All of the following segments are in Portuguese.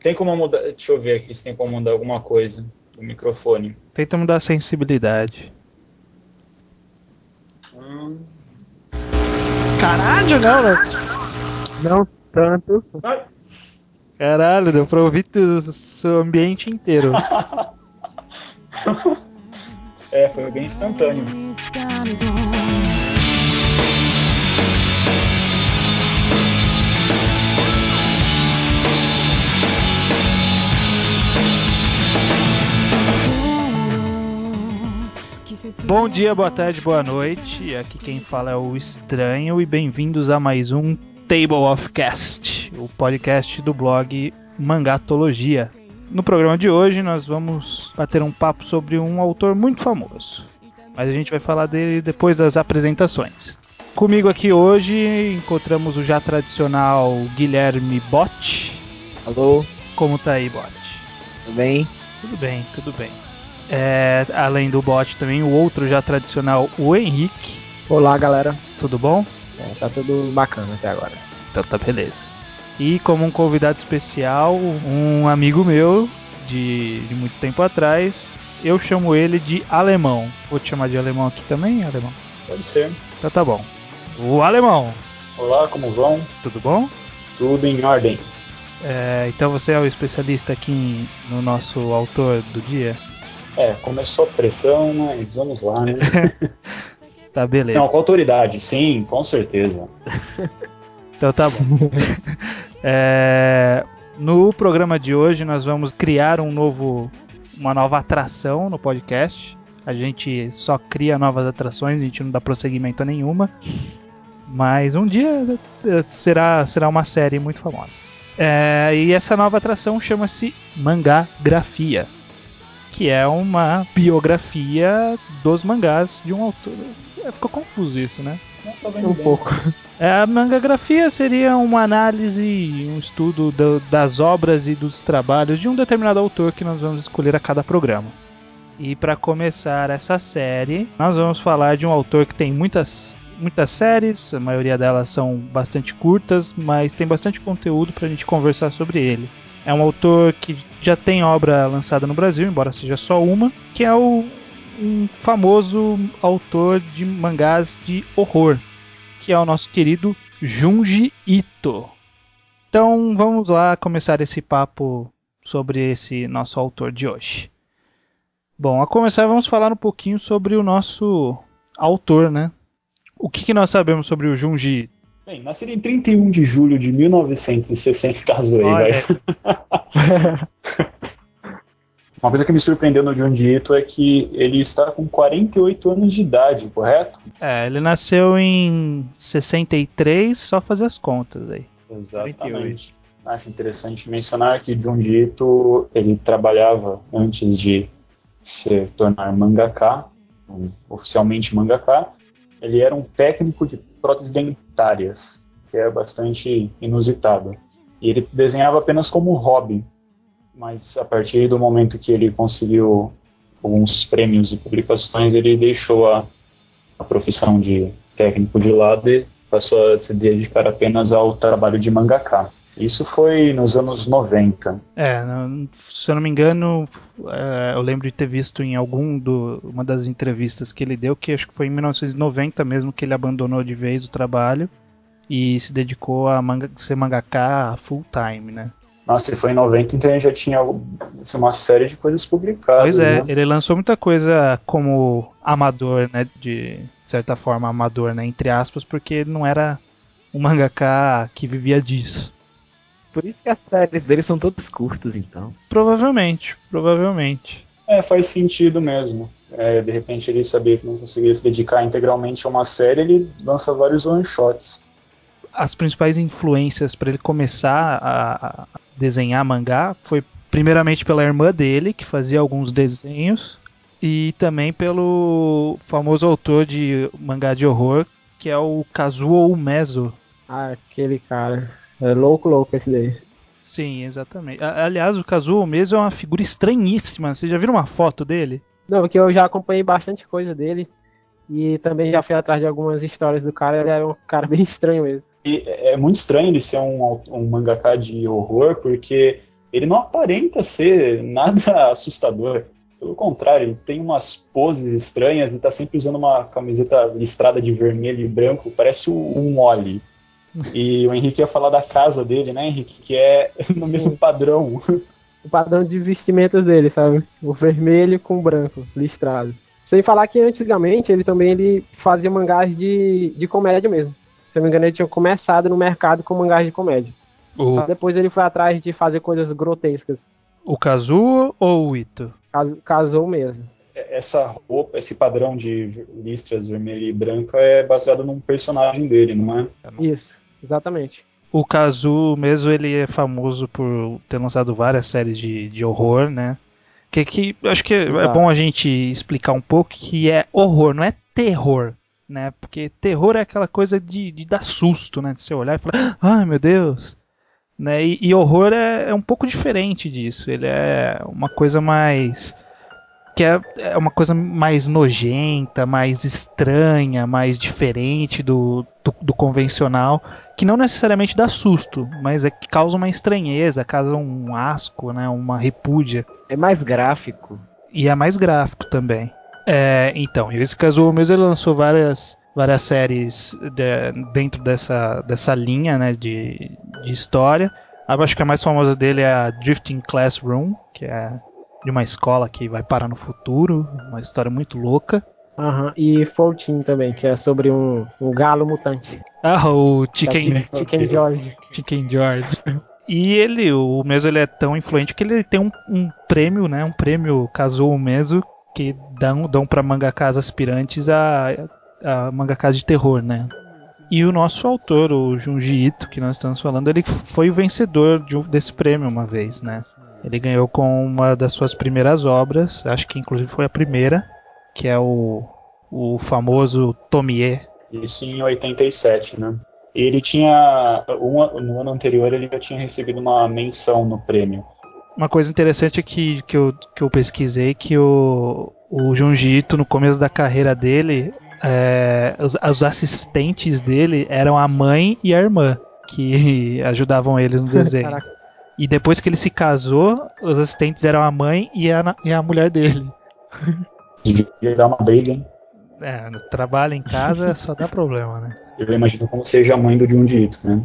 Tem como mudar. Deixa eu ver aqui se tem como mudar alguma coisa do microfone. Tenta mudar a sensibilidade. Hum. Caralho, não, né? Não tanto. Caralho, deu pra ouvir o seu ambiente inteiro. É, foi bem instantâneo. Bom dia, boa tarde, boa noite. Aqui quem fala é o Estranho e bem-vindos a mais um Table of Cast, o podcast do blog Mangatologia. No programa de hoje nós vamos bater um papo sobre um autor muito famoso, mas a gente vai falar dele depois das apresentações. Comigo aqui hoje encontramos o já tradicional Guilherme Bot. Alô, Como tá aí, Bot? tudo bem? Tudo bem, tudo bem. É, além do bot também, o outro já tradicional, o Henrique. Olá, galera. Tudo bom? É, tá tudo bacana até agora. Então tá beleza. E como um convidado especial, um amigo meu de, de muito tempo atrás, eu chamo ele de Alemão. Vou te chamar de Alemão aqui também, Alemão? Pode ser. Então tá bom. O Alemão, Olá, como vão? tudo bom? Tudo em ordem. É, então você é o especialista aqui no nosso autor do dia? É, começou a pressão, mas vamos lá, né? Tá beleza. Não, com autoridade, sim, com certeza. Então tá bom. É, no programa de hoje nós vamos criar um novo, uma nova atração no podcast. A gente só cria novas atrações, a gente não dá prosseguimento a nenhuma. Mas um dia eh, será, será uma série muito famosa. É, e essa nova atração chama-se Mangagrafia, que é uma biografia dos mangás de um autor. É, Ficou confuso isso, né? Não, vendo Um bem. pouco. É, A mangagrafia seria uma análise, um estudo do- das obras e dos trabalhos de um determinado autor que nós vamos escolher a cada programa. E para começar essa série, nós vamos falar de um autor que tem muitas, muitas séries, a maioria delas são bastante curtas, mas tem bastante conteúdo para a gente conversar sobre ele. É um autor que já tem obra lançada no Brasil, embora seja só uma, que é o, um famoso autor de mangás de horror, que é o nosso querido Junji Ito. Então vamos lá começar esse papo sobre esse nosso autor de hoje. Bom, a começar vamos falar um pouquinho sobre o nosso autor, né? O que, que nós sabemos sobre o Junji? Bem, nascido em 31 de julho de 1960, caso aí, vai. Uma coisa que me surpreendeu no Junji Ito é que ele está com 48 anos de idade, correto? É, ele nasceu em 63, só fazer as contas aí. Exatamente. Acho interessante mencionar que Junji Ito, ele trabalhava antes de se tornar mangaka, oficialmente mangaka, ele era um técnico de próteses dentárias, que é bastante inusitado. E ele desenhava apenas como hobby, mas a partir do momento que ele conseguiu alguns prêmios e publicações, ele deixou a, a profissão de técnico de lado e passou a se dedicar apenas ao trabalho de mangaka. Isso foi nos anos 90. É, se eu não me engano, é, eu lembro de ter visto em algum do, uma das entrevistas que ele deu, que acho que foi em 1990 mesmo que ele abandonou de vez o trabalho e se dedicou a manga, ser mangaka full time, né? Nossa, foi em 90, então ele já tinha uma série de coisas publicadas. Pois é, né? ele lançou muita coisa como amador, né? De certa forma amador, né? Entre aspas, porque ele não era um mangaka que vivia disso. Por isso que as séries dele são todas curtas, então. Provavelmente, provavelmente. É, faz sentido mesmo. É, de repente ele sabia que não conseguia se dedicar integralmente a uma série, ele lança vários one-shots. as principais influências para ele começar a, a desenhar mangá foi primeiramente pela irmã dele, que fazia alguns desenhos, e também pelo famoso autor de mangá de horror, que é o Kazuo Umezo. Ah, aquele cara. É louco, louco esse daí. Sim, exatamente. Aliás, o Kazuo Umezo é uma figura estranhíssima. Vocês já viram uma foto dele? Não, porque eu já acompanhei bastante coisa dele. E também já fui atrás de algumas histórias do cara. Ele era um cara bem estranho mesmo. E é muito estranho ele ser um, um mangaka de horror, porque ele não aparenta ser nada assustador. Pelo contrário, ele tem umas poses estranhas e tá sempre usando uma camiseta listrada de vermelho e branco, parece um Oli. E o Henrique ia falar da casa dele, né, Henrique? Que é no mesmo padrão. O padrão de vestimentas dele, sabe? O vermelho com o branco, listrado. Sem falar que antigamente ele também ele fazia mangás de, de comédia mesmo. Se eu não me engano, ele tinha começado no mercado com mangás de comédia. O... Só depois ele foi atrás de fazer coisas grotescas. O Kazuo ou o Ito? Kazuo mesmo. É, essa roupa, esse padrão de listras vermelha e branca é baseado num personagem dele, não é? Isso, exatamente. O Kazuo mesmo, ele é famoso por ter lançado várias séries de, de horror, né? Que, que acho que é bom a gente explicar um pouco que é horror, não é terror, né? Porque terror é aquela coisa de, de dar susto, né? De você olhar e falar, ai meu Deus, né? E, e horror é, é, um pouco diferente disso. Ele é uma coisa mais. Que é, é uma coisa mais nojenta, mais estranha, mais diferente do, do, do, convencional, que não necessariamente dá susto, mas é que causa uma estranheza, causa um asco, né? uma repúdia. É mais gráfico. E é mais gráfico também. É, então, esse caso mesmo ele lançou várias várias séries de, dentro dessa, dessa linha né, de, de história. Eu acho que a mais famosa dele é a Drifting Classroom, que é de uma escola que vai parar no futuro, uma história muito louca. Uhum. E 14 também, que é sobre um, um galo mutante. Ah, o Chicken, Chicken George. Chicken George. E ele, o Meso, ele é tão influente que ele tem um, um prêmio, né? Um prêmio Kazuo Meso que dão, dão para mangakas aspirantes a a mangaka de terror, né? E o nosso autor, o Junji Ito, que nós estamos falando, ele foi o vencedor de, desse prêmio uma vez, né? Ele ganhou com uma das suas primeiras obras, acho que inclusive foi a primeira, que é o, o famoso Tomie. Isso em 87, né? Ele tinha. Um, no ano anterior ele já tinha recebido uma menção no prêmio. Uma coisa interessante é que, que, eu, que eu pesquisei que o, o Junji Ito, no começo da carreira dele, é, os, os, assistentes dele eram a mãe e a irmã que ajudavam eles no desenho. Caraca. E depois que ele se casou, os assistentes eram a mãe e a, e a mulher dele. Devia dar uma briga, hein? É, no trabalho em casa só dá problema, né? Eu imagino como seja a mãe do Junji Ito, né?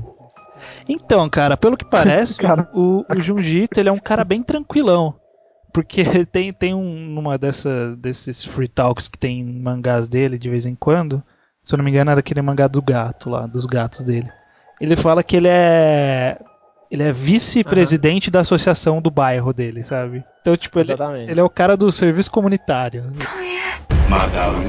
Então, cara, pelo que parece, cara. o, o Junji Ito, ele é um cara bem tranquilão. Porque tem, tem um, numa dessa, desses free talks que tem mangás dele de vez em quando. Se eu não me engano, era aquele mangá do gato lá, dos gatos dele. Ele fala que ele é. Ele é vice-presidente uhum. da associação do bairro dele, sabe? Então, tipo, ele, ele é o cara do serviço comunitário. Madame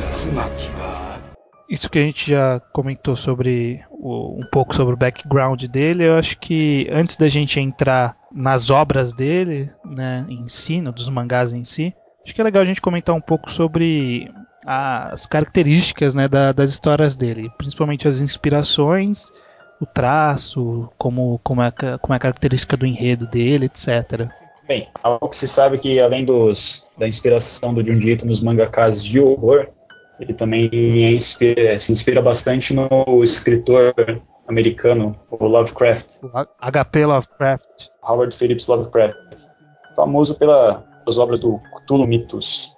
isso que a gente já comentou sobre o, um pouco sobre o background dele, eu acho que antes da gente entrar nas obras dele, né, em si, no, dos mangás em si, acho que é legal a gente comentar um pouco sobre as características né, da, das histórias dele, principalmente as inspirações, o traço, como, como, é, como é a característica do enredo dele, etc. Bem, algo que se sabe que além dos, da inspiração do Junji nos mangakas de horror, ele também inspira, se inspira bastante no escritor americano, o Lovecraft. HP Lovecraft. Howard Phillips Lovecraft. Famoso pelas obras do Cthulhu Mitos.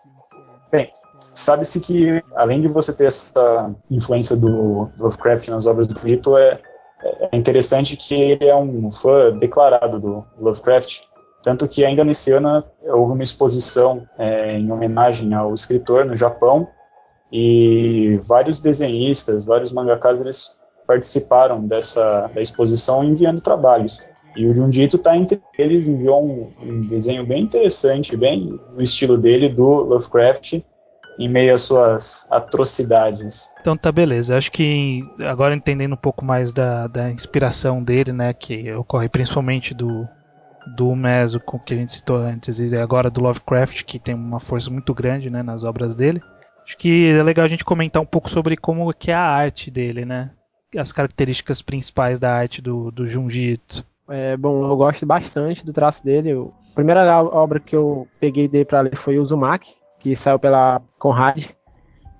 Bem, sabe-se que, além de você ter essa influência do Lovecraft nas obras do Mito, é, é interessante que ele é um fã declarado do Lovecraft. Tanto que ainda nesse ano houve uma exposição é, em homenagem ao escritor no Japão, e vários desenhistas, vários mangakas, eles participaram dessa da exposição enviando trabalhos. E o Jundito está entre eles, enviou um, um, desenho bem interessante, bem no estilo dele, do Lovecraft, em meio às suas atrocidades. Então tá beleza. Acho que agora entendendo um pouco mais da, da inspiração dele, né, que ocorre principalmente do, do Meso, que a gente citou antes, e agora do Lovecraft, que tem uma força muito grande né, nas obras dele. Acho que é legal a gente comentar um pouco sobre como que é a arte dele, né? As características principais da arte do, do Junji Ito. É, bom, eu gosto bastante do traço dele. a primeira obra que eu peguei dele para ler foi o Uzumaki, que saiu pela Conrad.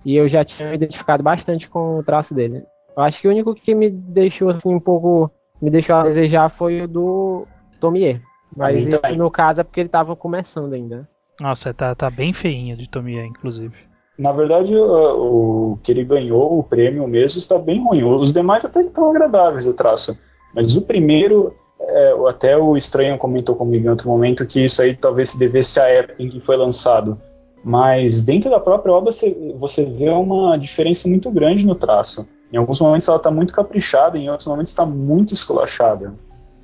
E eu já tinha identificado bastante com o traço dele. Eu acho que o único que me deixou assim um pouco. me deixou a desejar foi o do Tomie. Mas isso, no caso, é porque ele tava começando ainda. Nossa, tá, tá bem feinho de Tomia, inclusive. Na verdade, o, o, que ele ganhou, o prêmio mesmo, está bem ruim. Os demais até estão agradáveis o traço. Mas o primeiro, é, até o Estranho comentou comigo em outro momento que isso aí talvez se devesse à época em que foi lançado. Mas dentro da própria obra você, você vê uma diferença muito grande no traço. Em alguns momentos ela está muito caprichada, em outros momentos está muito esculachada.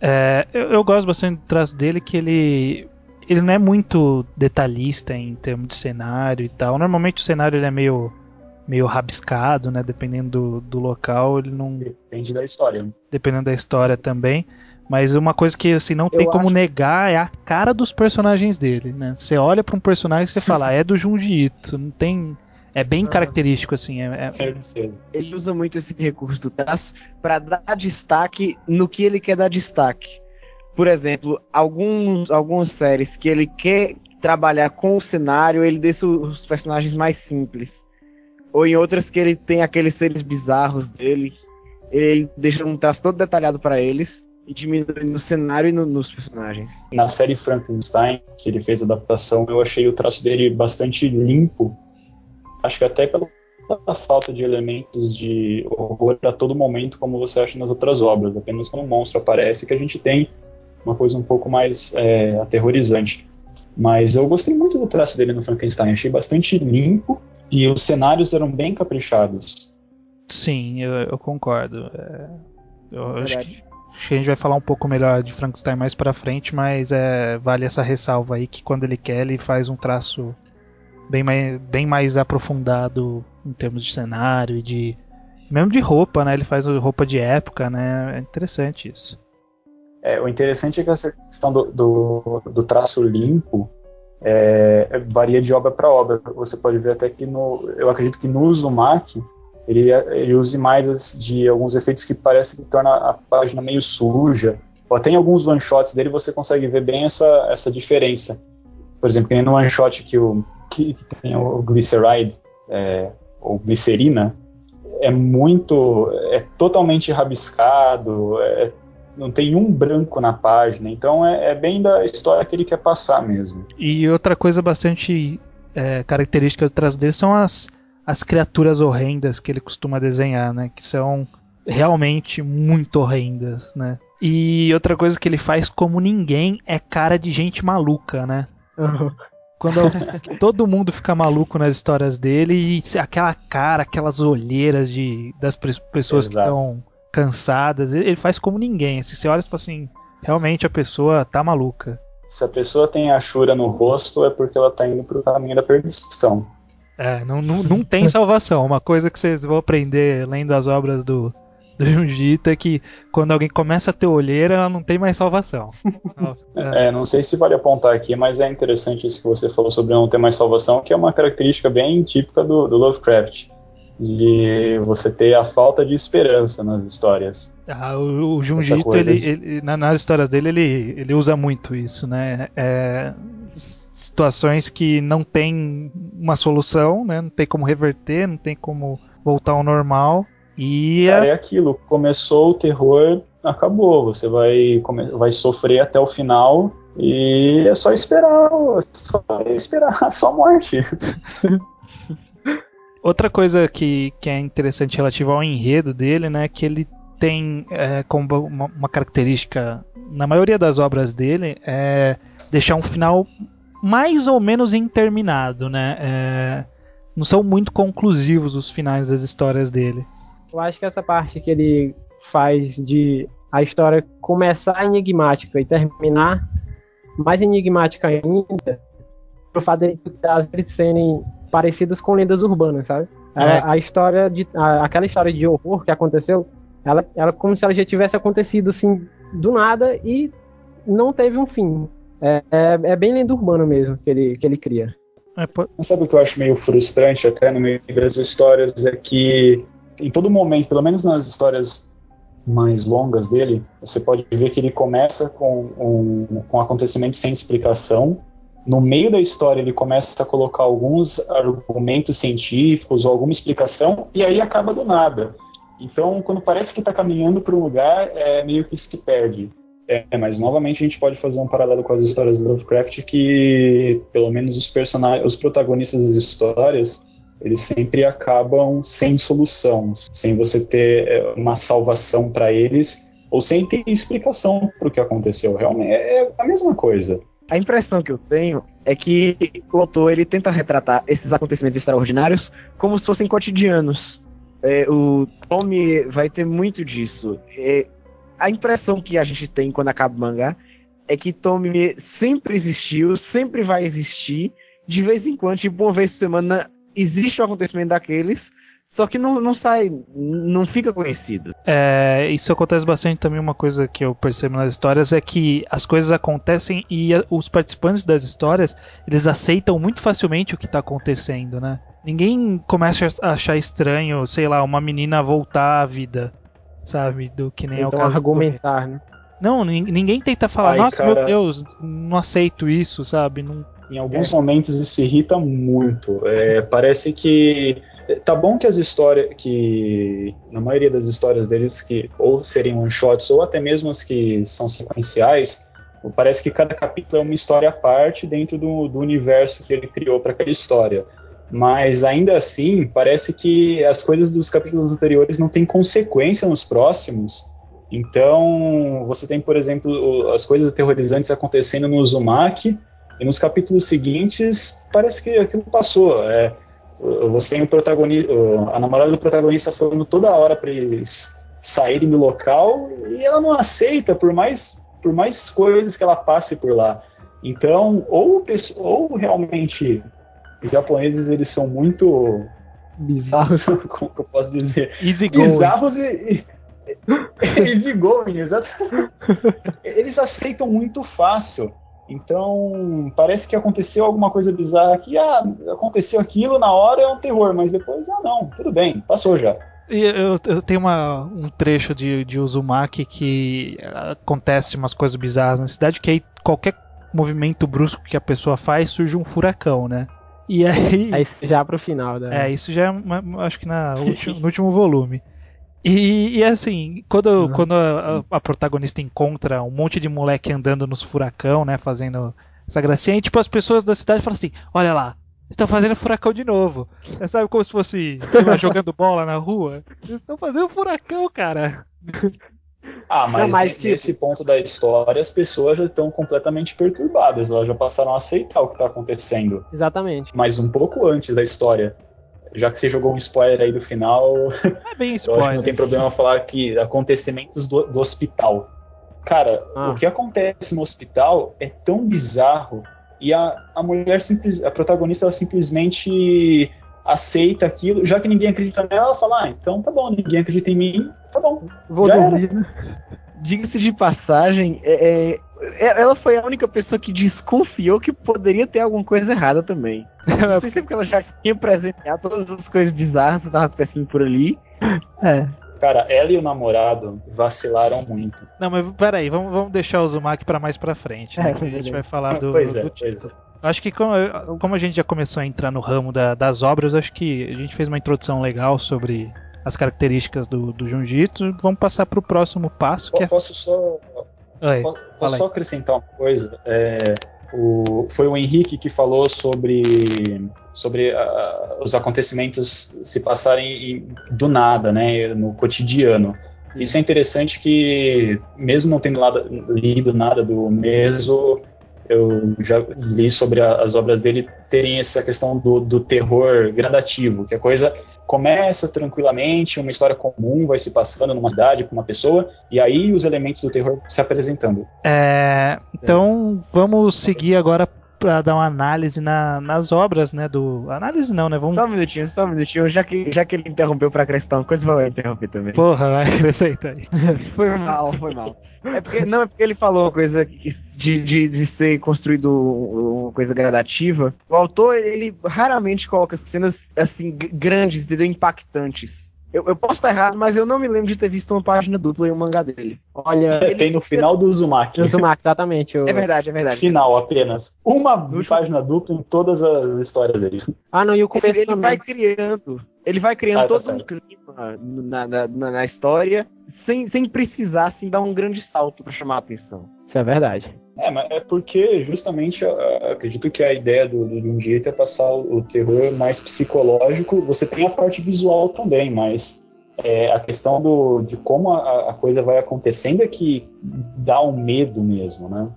É, eu, eu, gosto bastante do traço dele, que ele ele não é muito detalhista em termos de cenário e tal. Normalmente o cenário ele é meio meio rabiscado, né? Dependendo do, do local, ele não. Depende da história. Dependendo da história também. Mas uma coisa que assim não tem Eu como acho... negar é a cara dos personagens dele, né? Você olha para um personagem e você fala, ah, é do Junji Ito, não tem é bem característico assim, é, é... Ele usa muito esse recurso do traço para dar destaque no que ele quer dar destaque. Por exemplo, alguns algumas séries que ele quer trabalhar com o cenário, ele deixa os personagens mais simples. Ou em outras que ele tem aqueles seres bizarros dele, ele deixa um traço todo detalhado para eles e diminui no cenário e no, nos personagens. Na série Frankenstein, que ele fez a adaptação, eu achei o traço dele bastante limpo. Acho que até pela falta de elementos de horror a todo momento, como você acha nas outras obras. Apenas quando um monstro aparece que a gente tem uma coisa um pouco mais é, aterrorizante. Mas eu gostei muito do traço dele no Frankenstein, achei bastante limpo e os cenários eram bem caprichados. Sim, eu, eu concordo. É, eu acho que Acho que a gente vai falar um pouco melhor de Frankenstein mais pra frente, mas é, vale essa ressalva aí que quando ele quer, ele faz um traço bem mais, bem mais aprofundado em termos de cenário e de. Mesmo de roupa, né? Ele faz roupa de época, né? É interessante isso. É, o interessante é que essa questão do, do, do traço limpo é, varia de obra para obra. Você pode ver até que no. Eu acredito que no Uzumaki ele, ele use mais de alguns efeitos que parece que torna a página meio suja. Ou até em alguns one shots dele você consegue ver bem essa, essa diferença. Por exemplo, que nem no one shot que, o, que, que tem o Glyceride, é, ou glicerina, é muito. é totalmente rabiscado, é, não tem um branco na página, então é, é, bem da história que ele quer passar mesmo. E outra coisa bastante é, característica do traço dele são as as criaturas horrendas que ele costuma desenhar, né? Que são realmente muito horrendas, né? E outra coisa que ele faz como ninguém é cara de gente maluca, né? Uhum. Quando todo mundo fica maluco nas histórias dele e aquela cara, aquelas olheiras de, das pessoas Exato. que estão cansadas, ele faz como ninguém. Se você olha e fala assim, realmente a pessoa tá maluca. Se a pessoa tem a chura no rosto, é porque ela tá indo pro caminho da perdição. É, não, não, não tem salvação. Uma coisa que vocês vão aprender lendo as obras do, do Junjito é que quando alguém começa a ter olheira, ela não tem mais salvação. é. é. não sei se vale apontar aqui, mas é interessante isso que você falou sobre não ter mais salvação, que é uma característica bem típica do, do Lovecraft. De você ter a falta de esperança nas histórias. Ah, o, o Junjito, ele, ele, nas histórias dele, ele, ele usa muito isso, né? É, situações que não tem uma solução, né? Não tem como reverter, não tem como voltar ao normal. E Cara, é aquilo, começou o terror, acabou. Você vai, vai sofrer até o final e é só esperar, só esperar a sua morte. Outra coisa que, que é interessante relativa ao enredo dele, né, que ele tem é, como uma, uma característica na maioria das obras dele é deixar um final mais ou menos interminado, né? É, não são muito conclusivos os finais das histórias dele. Eu acho que essa parte que ele faz de a história começar enigmática e terminar mais enigmática ainda, o fato de as serem parecidos com lendas urbanas, sabe? É. A, a, história de a, aquela história de horror que aconteceu, ela, ela como se ela já tivesse acontecido assim do nada e não teve um fim. É, é, é, bem lenda urbana mesmo que ele, que ele cria. É, sabe o que eu acho meio frustrante até no meio das histórias? É que em todo momento, pelo menos nas histórias mais longas dele, você pode ver que ele começa com um, com um acontecimento sem explicação. No meio da história, ele começa a colocar alguns argumentos científicos ou alguma explicação, e aí acaba do nada. Então, quando parece que está caminhando para um lugar, é meio que se perde. É, mas novamente a gente pode fazer um paralelo com as histórias do Lovecraft que, pelo menos os personagens, os protagonistas das histórias, eles sempre acabam sem solução, sem você ter é, uma salvação para eles ou sem ter explicação para o que aconteceu. Realmente é a mesma coisa. A impressão que eu tenho é que o autor ele tenta retratar esses acontecimentos extraordinários como se fossem cotidianos. É, o Tommy vai ter muito disso. É, a impressão que a gente tem quando acaba o mangá é que Tommy sempre existiu, sempre vai existir. De vez em quando, tipo, uma vez por semana, existe um acontecimento daqueles, só que não, não sai, não fica conhecido. É, isso acontece bastante também. Uma coisa que eu percebo nas histórias é que as coisas acontecem e a, os participantes das histórias eles aceitam muito facilmente o que está acontecendo, né? Ninguém começa a achar estranho, sei lá, uma menina voltar à vida sabe? Do que nem então, é o caso. argumentar, né? Não, ninguém tenta falar, Ai, nossa, cara... meu Deus, não aceito isso, sabe? Não... Em alguns momentos isso irrita muito. É, parece que tá bom que as histórias que na maioria das histórias deles que ou seriam one shots ou até mesmo as que são sequenciais parece que cada capítulo é uma história à parte dentro do, do universo que ele criou para aquela história mas ainda assim parece que as coisas dos capítulos anteriores não têm consequência nos próximos. Então, você tem, por exemplo, as coisas aterrorizantes acontecendo no Uzumaki, e nos capítulos seguintes parece que aquilo passou. É, você tem o protagonista, a namorada do protagonista falando toda hora para eles saírem do local e ela não aceita, por mais, por mais coisas que ela passe por lá. Então, ou, ou realmente os japoneses, eles são muito bizarros, como eu posso dizer? Easy going. Bizarros e, easy going, exatamente. Eles aceitam muito fácil. Então, parece que aconteceu alguma coisa bizarra aqui, ah, aconteceu aquilo, na hora é um terror, mas depois, ah, não, tudo bem, passou já. Eu, eu tenho uma, um trecho de, de Uzumaki que acontece umas coisas bizarras na cidade, que aí qualquer movimento brusco que a pessoa faz surge um furacão, né? E aí. É isso já pro final, né? É, isso já é, acho que na, no último volume. E, e assim, quando, uhum. quando a, a, protagonista encontra um monte de moleque andando nos furacão, né? Fazendo essa gracinha, e tipo, as pessoas da cidade falam assim: olha lá, estão fazendo furacão de novo. É, sabe como se fosse, sei lá, jogando bola na rua? Eles estão fazendo furacão, cara. Ah, mas, mas nesse tipo... ponto da história as pessoas já estão completamente perturbadas, elas já passaram a aceitar o que está acontecendo. Exatamente. Mas um pouco antes da história. Já que você jogou um spoiler aí do final. É bem spoiler. não tem problema falar que acontecimentos do, do hospital. Cara, ah. o que acontece no hospital é tão bizarro e a, a mulher simples, a protagonista ela simplesmente aceita aquilo, já que ninguém acredita nela, ela fala, ah, então tá bom, ninguém acredita em mim, tá bom. Vou dormir. Diga-se de passagem, é, é, é, ela foi a única pessoa que desconfiou que poderia ter alguma coisa errada também. Não sei se é porque ela já tinha presenciado todas as coisas bizarras que estavam acontecendo por ali. É. Cara, ela e o namorado vacilaram muito. Não, mas peraí, vamos, vamos deixar o Zumak pra mais pra frente, né? É, que a gente vai falar do, pois é, do Pois é. Acho que como, como, a gente já começou a entrar no ramo da, das obras, acho que a gente fez uma introdução legal sobre as características do, do Junjitsu. Vamos passar para o próximo passo. Que é... Posso só, Oi, posso, posso só acrescentar uma coisa? É, o, foi o Henrique que falou sobre, sobre uh, os acontecimentos se passarem do nada, né, no cotidiano. Isso é interessante que, mesmo não tendo nada, lido nada do Meso, eu já li sobre a, as obras dele terem essa questão do, do terror gradativo, que a coisa começa tranquilamente, uma história comum vai se passando numa cidade com uma pessoa, e aí os elementos do terror se apresentando. É, então vamos seguir agora para dar uma análise na, nas obras, né? Do análise não, né? Vamos... Só um minutinho, só um minutinho. Já que, já que ele interrompeu para acrescentar uma coisa, vou interromper também. Porra, vai acrescentar aí. foi mal, foi mal. É porque não é porque ele falou uma coisa de, de, de ser construído uma coisa gradativa. O autor ele raramente coloca cenas assim grandes, entendeu? impactantes. Eu, eu, posso estar errado, mas eu não me lembro de ter visto uma página dupla em um mangá dele. Olha. Ele... Tem no final do Uzumaki. Do Uzumaki, exatamente. Eu... É verdade, é verdade. Final apenas. Uma página dupla em todas as histórias dele. Ah, não, e o começo ele, ele vai criando. Ele vai criando Ah, tá todo um certo. clima na, na, na- na história sem, sem precisar assim, dar um grande salto pra chamar a atenção. Isso é verdade. É, mas é porque justamente acredito que a ideia do, do Junji Ito é passar o, o terror mais psicológico. Você tem a parte visual também, mas é, a questão do, de como a, a coisa vai acontecendo é que dá um medo mesmo, né?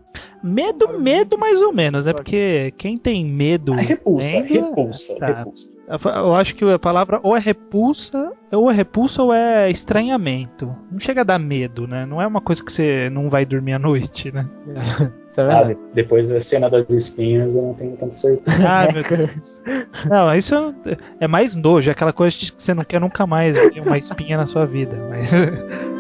Medo, medo mais ou menos, né? Porque quem tem medo. É repulsa, vendo, repulsa, tá. repulsa. Eu acho que a palavra ou é repulsa, ou é repulsa ou é estranhamento. Não chega a dar medo, né? Não é uma coisa que você não vai dormir à noite, né? É Ah, de- depois da cena das espinhas eu não tenho tanta certeza. Ai, meu Deus. Não, isso é mais nojo, é aquela coisa que você não quer nunca mais ver uma espinha na sua vida. Mas.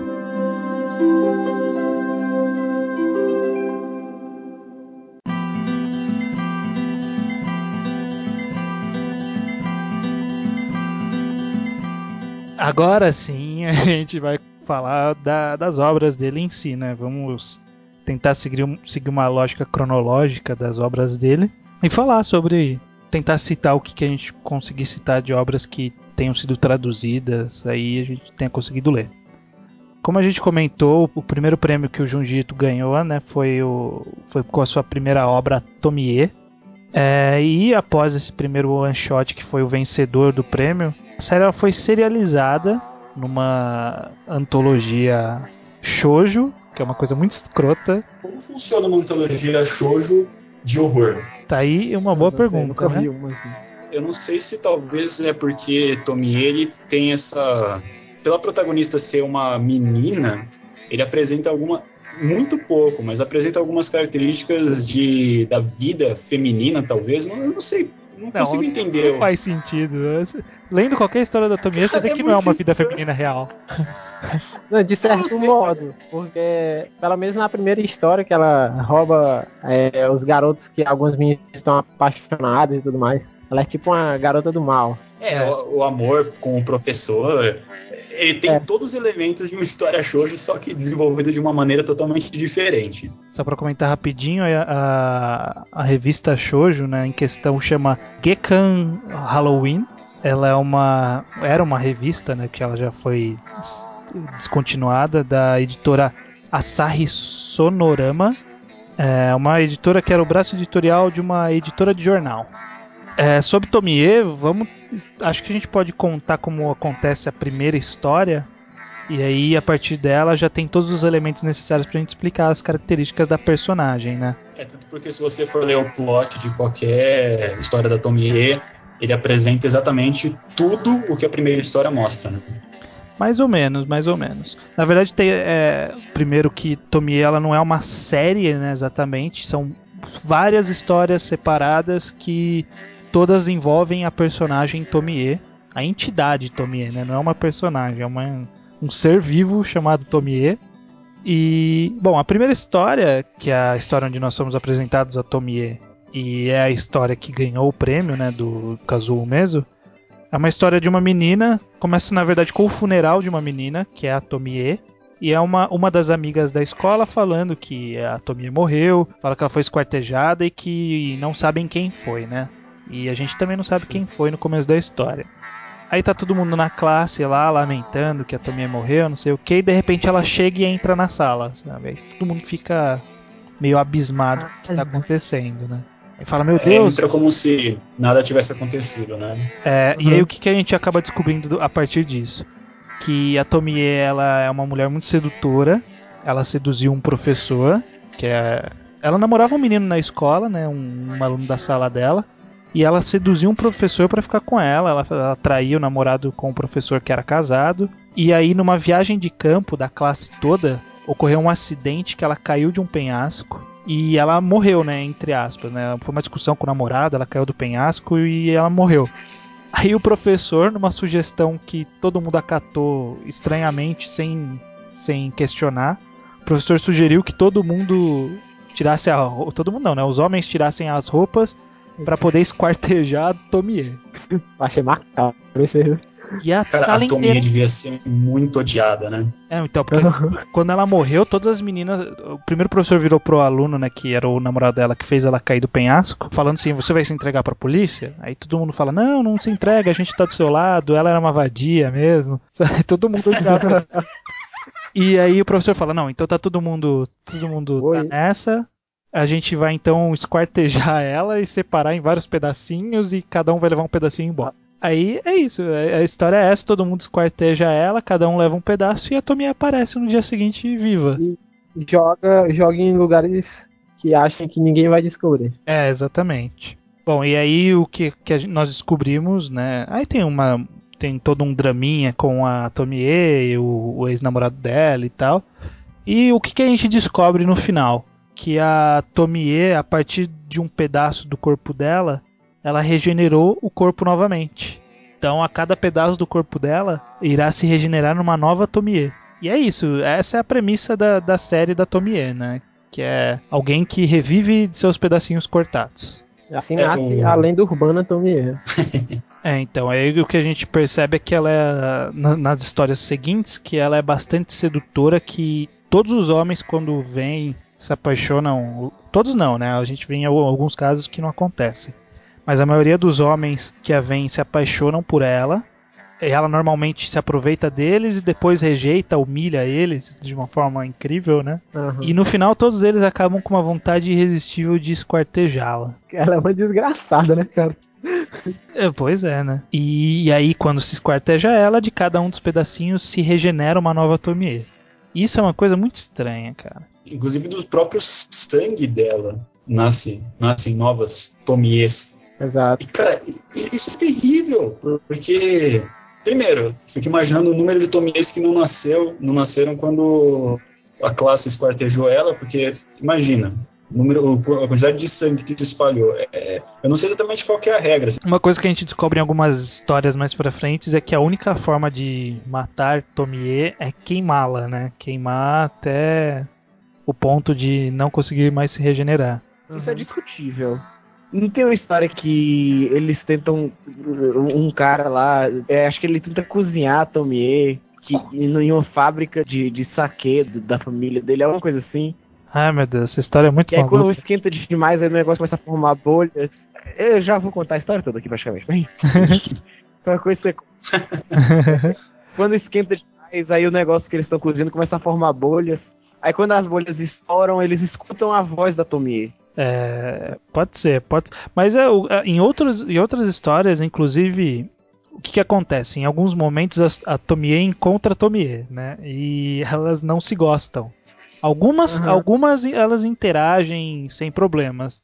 Agora sim a gente vai falar da- das obras dele em si, né? Vamos tentar seguir, seguir uma lógica cronológica das obras dele e falar sobre. tentar citar o que, que a gente conseguir citar de obras que tenham sido traduzidas, aí a gente tenha conseguido ler. Como a gente comentou, o primeiro prêmio que o Junji Ito ganhou né, foi, o, foi com a sua primeira obra, Tomie. É, e após esse primeiro one shot, que foi o vencedor do prêmio, a série ela foi serializada numa antologia shoujo, que é uma coisa muito escrota. Como funciona uma antologia shoujo de horror? Tá aí uma boa sei, pergunta, né? uma assim. Eu não sei se talvez é porque Tomie ele tem essa. Pela protagonista ser uma menina, ele apresenta alguma. Muito pouco, mas apresenta algumas características de, da vida feminina, talvez. Não, eu não sei. Não, Não, consigo entender. Não faz sentido. Lendo qualquer história da Tomie, você vê que não é uma vida estranho. feminina real. Não, de certo modo, porque pelo menos na primeira história que ela rouba é, os garotos que algumas meninas estão apaixonadas e tudo mais. Ela é tipo uma garota do mal. É, o, o amor com o professor. Ele tem É. todos os elementos de uma história shoujo, só que desenvolvido de uma maneira totalmente diferente. Só pra comentar rapidinho, a, a, a revista Shoujo, né, em questão chama Gekan Halloween. Ela é uma era uma revista, né, que ela já foi des- descontinuada da editora Asahi Sonorama. É uma editora que era o braço editorial de uma editora de jornal. É, sobre Tomie, vamos, acho que a gente pode contar como acontece a primeira história e aí, a partir dela, já tem todos os elementos necessários pra gente explicar as características da personagem, né? É, tanto porque se você for ler o plot de qualquer história da Tomie, ele apresenta exatamente tudo o que a primeira história mostra, né? Mais ou menos, mais ou menos. Na verdade, tem, é, primeiro que Tomie ela não é uma série, né, exatamente. São várias histórias separadas que todas envolvem a personagem Tomie, a entidade Tomie, né? Não é uma personagem, é uma, um ser vivo chamado Tomie. E, bom, a primeira história, que é a história onde nós somos apresentados a Tomie, e é a história que ganhou o prêmio, né, do Kazuo Meso, é uma história de uma menina, começa na verdade com o funeral de uma menina, que é a Tomie, e é uma, uma das amigas da escola falando que a Tomie morreu, fala que ela foi esquartejada e que não sabem quem foi, né? E a gente também não sabe quem foi no começo da história. Aí tá todo mundo na classe lá, lamentando que a Tomie morreu, não sei o que, e de repente ela chega e entra na sala, sabe? Aí todo mundo fica meio abismado com o que tá acontecendo, né? Aí fala, meu É, Deus, entra como se nada tivesse acontecido, né? é, E Uhum. aí o que, que a gente acaba descobrindo do- a partir disso? Que a Tomie ela é uma mulher muito sedutora. Ela seduziu um professor, que é. Ela namorava um menino na escola, né? Um, um aluno da sala dela. E ela seduziu um professor pra ficar com ela. Ela, ela traiu o namorado com o professor que era casado. E aí, numa viagem de campo da classe toda, ocorreu um acidente que ela caiu de um penhasco. E ela morreu, né? Entre aspas, né? Foi uma discussão com o namorado, ela caiu do penhasco e ela morreu. Aí o professor, numa sugestão que todo mundo acatou estranhamente, sem, sem questionar, o professor sugeriu que todo mundo tirasse a todo mundo não, né? Os homens tirassem as roupas pra poder esquartejar a Tomie. Eu achei macabro isso aí. E a Cara, sala a Tomie inteira. devia ser muito odiada, né? É, então, porque quando ela morreu, todas as meninas. O primeiro professor virou pro aluno, né, que era o namorado dela, que fez ela cair do penhasco, falando assim: você vai se entregar pra polícia? Aí todo mundo fala: não, não se entrega, a gente tá do seu lado, ela era uma vadia mesmo. Todo mundo odiava. E aí o professor fala: não, então tá todo mundo. Todo mundo tá Oi. nessa. A gente vai então esquartejar ela e separar em vários pedacinhos e cada um vai levar um pedacinho embora. Aí é isso, a a história é essa, todo mundo esquarteja ela, cada um leva um pedaço e a Tomie aparece no dia seguinte viva. Joga, joga em lugares que acham que ninguém vai descobrir. É, exatamente. Bom, e aí o que, que nós descobrimos, né? Aí tem uma. Tem todo um draminha com a Tomie, o, o ex-namorado dela e tal. E o que, que a gente descobre no final? Que a Tomie, a partir de um pedaço do corpo dela, ela regenerou o corpo novamente. Então, a cada pedaço do corpo dela irá se regenerar numa nova Tomie. E é isso, essa é a premissa da, da série da Tomie, né? Que é alguém que revive de seus pedacinhos cortados. Assim É, nasce o- a lenda urbana Tomie. É, então, aí o que a gente percebe é que ela é, na- nas histórias seguintes, que ela é bastante sedutora, que todos os homens quando vêm se apaixonam, todos não, né? A gente vê em al- alguns casos que não acontecem. Mas a maioria dos homens que a veem se apaixonam por ela. Ela normalmente se aproveita deles e depois rejeita, humilha eles de uma forma incrível, né? Aham. E no final todos eles acabam com uma vontade irresistível de esquartejá-la. Ela é uma desgraçada, né, cara? É, pois é, né? E, e aí, quando se esquarteja ela, de cada um dos pedacinhos se regenera uma nova Tomie. Isso é uma coisa muito estranha, cara. Inclusive do próprio sangue dela nasce, nascem novas Tomies. Exato. E, cara, isso é terrível, porque, primeiro, fico imaginando o número de Tomies que não nasceu, não nasceram quando a classe esquartejou ela, porque, imagina, o número, a quantidade de sangue que se espalhou. É- é- eu não sei exatamente qual que é a regra. Uma coisa que a gente descobre em algumas histórias mais pra frente é que a única forma de matar Tomie é queimá-la, né? Queimar até o ponto de não conseguir mais se regenerar. Isso é discutível. Não tem uma história que eles tentam. Um cara lá, é, acho que ele tenta cozinhar a Tomie que, em uma fábrica de, de saque do- da família dele, alguma coisa assim. Ai meu Deus, essa história é muito E aí quando esquenta demais, aí o negócio começa a formar bolhas. Eu já vou contar a história toda aqui praticamente. Bem, Qualquer coisa você... Quando esquenta demais, aí o negócio que eles estão cozinhando começa a formar bolhas. Aí quando as bolhas estouram, eles escutam a voz da Tomie. É, pode ser, pode. Mas é, é, em, outros, em outras histórias, inclusive, o que, que acontece? Em alguns momentos a, a Tomie encontra a Tomie, né? E elas não se gostam. Algumas, Aham. algumas elas interagem sem problemas.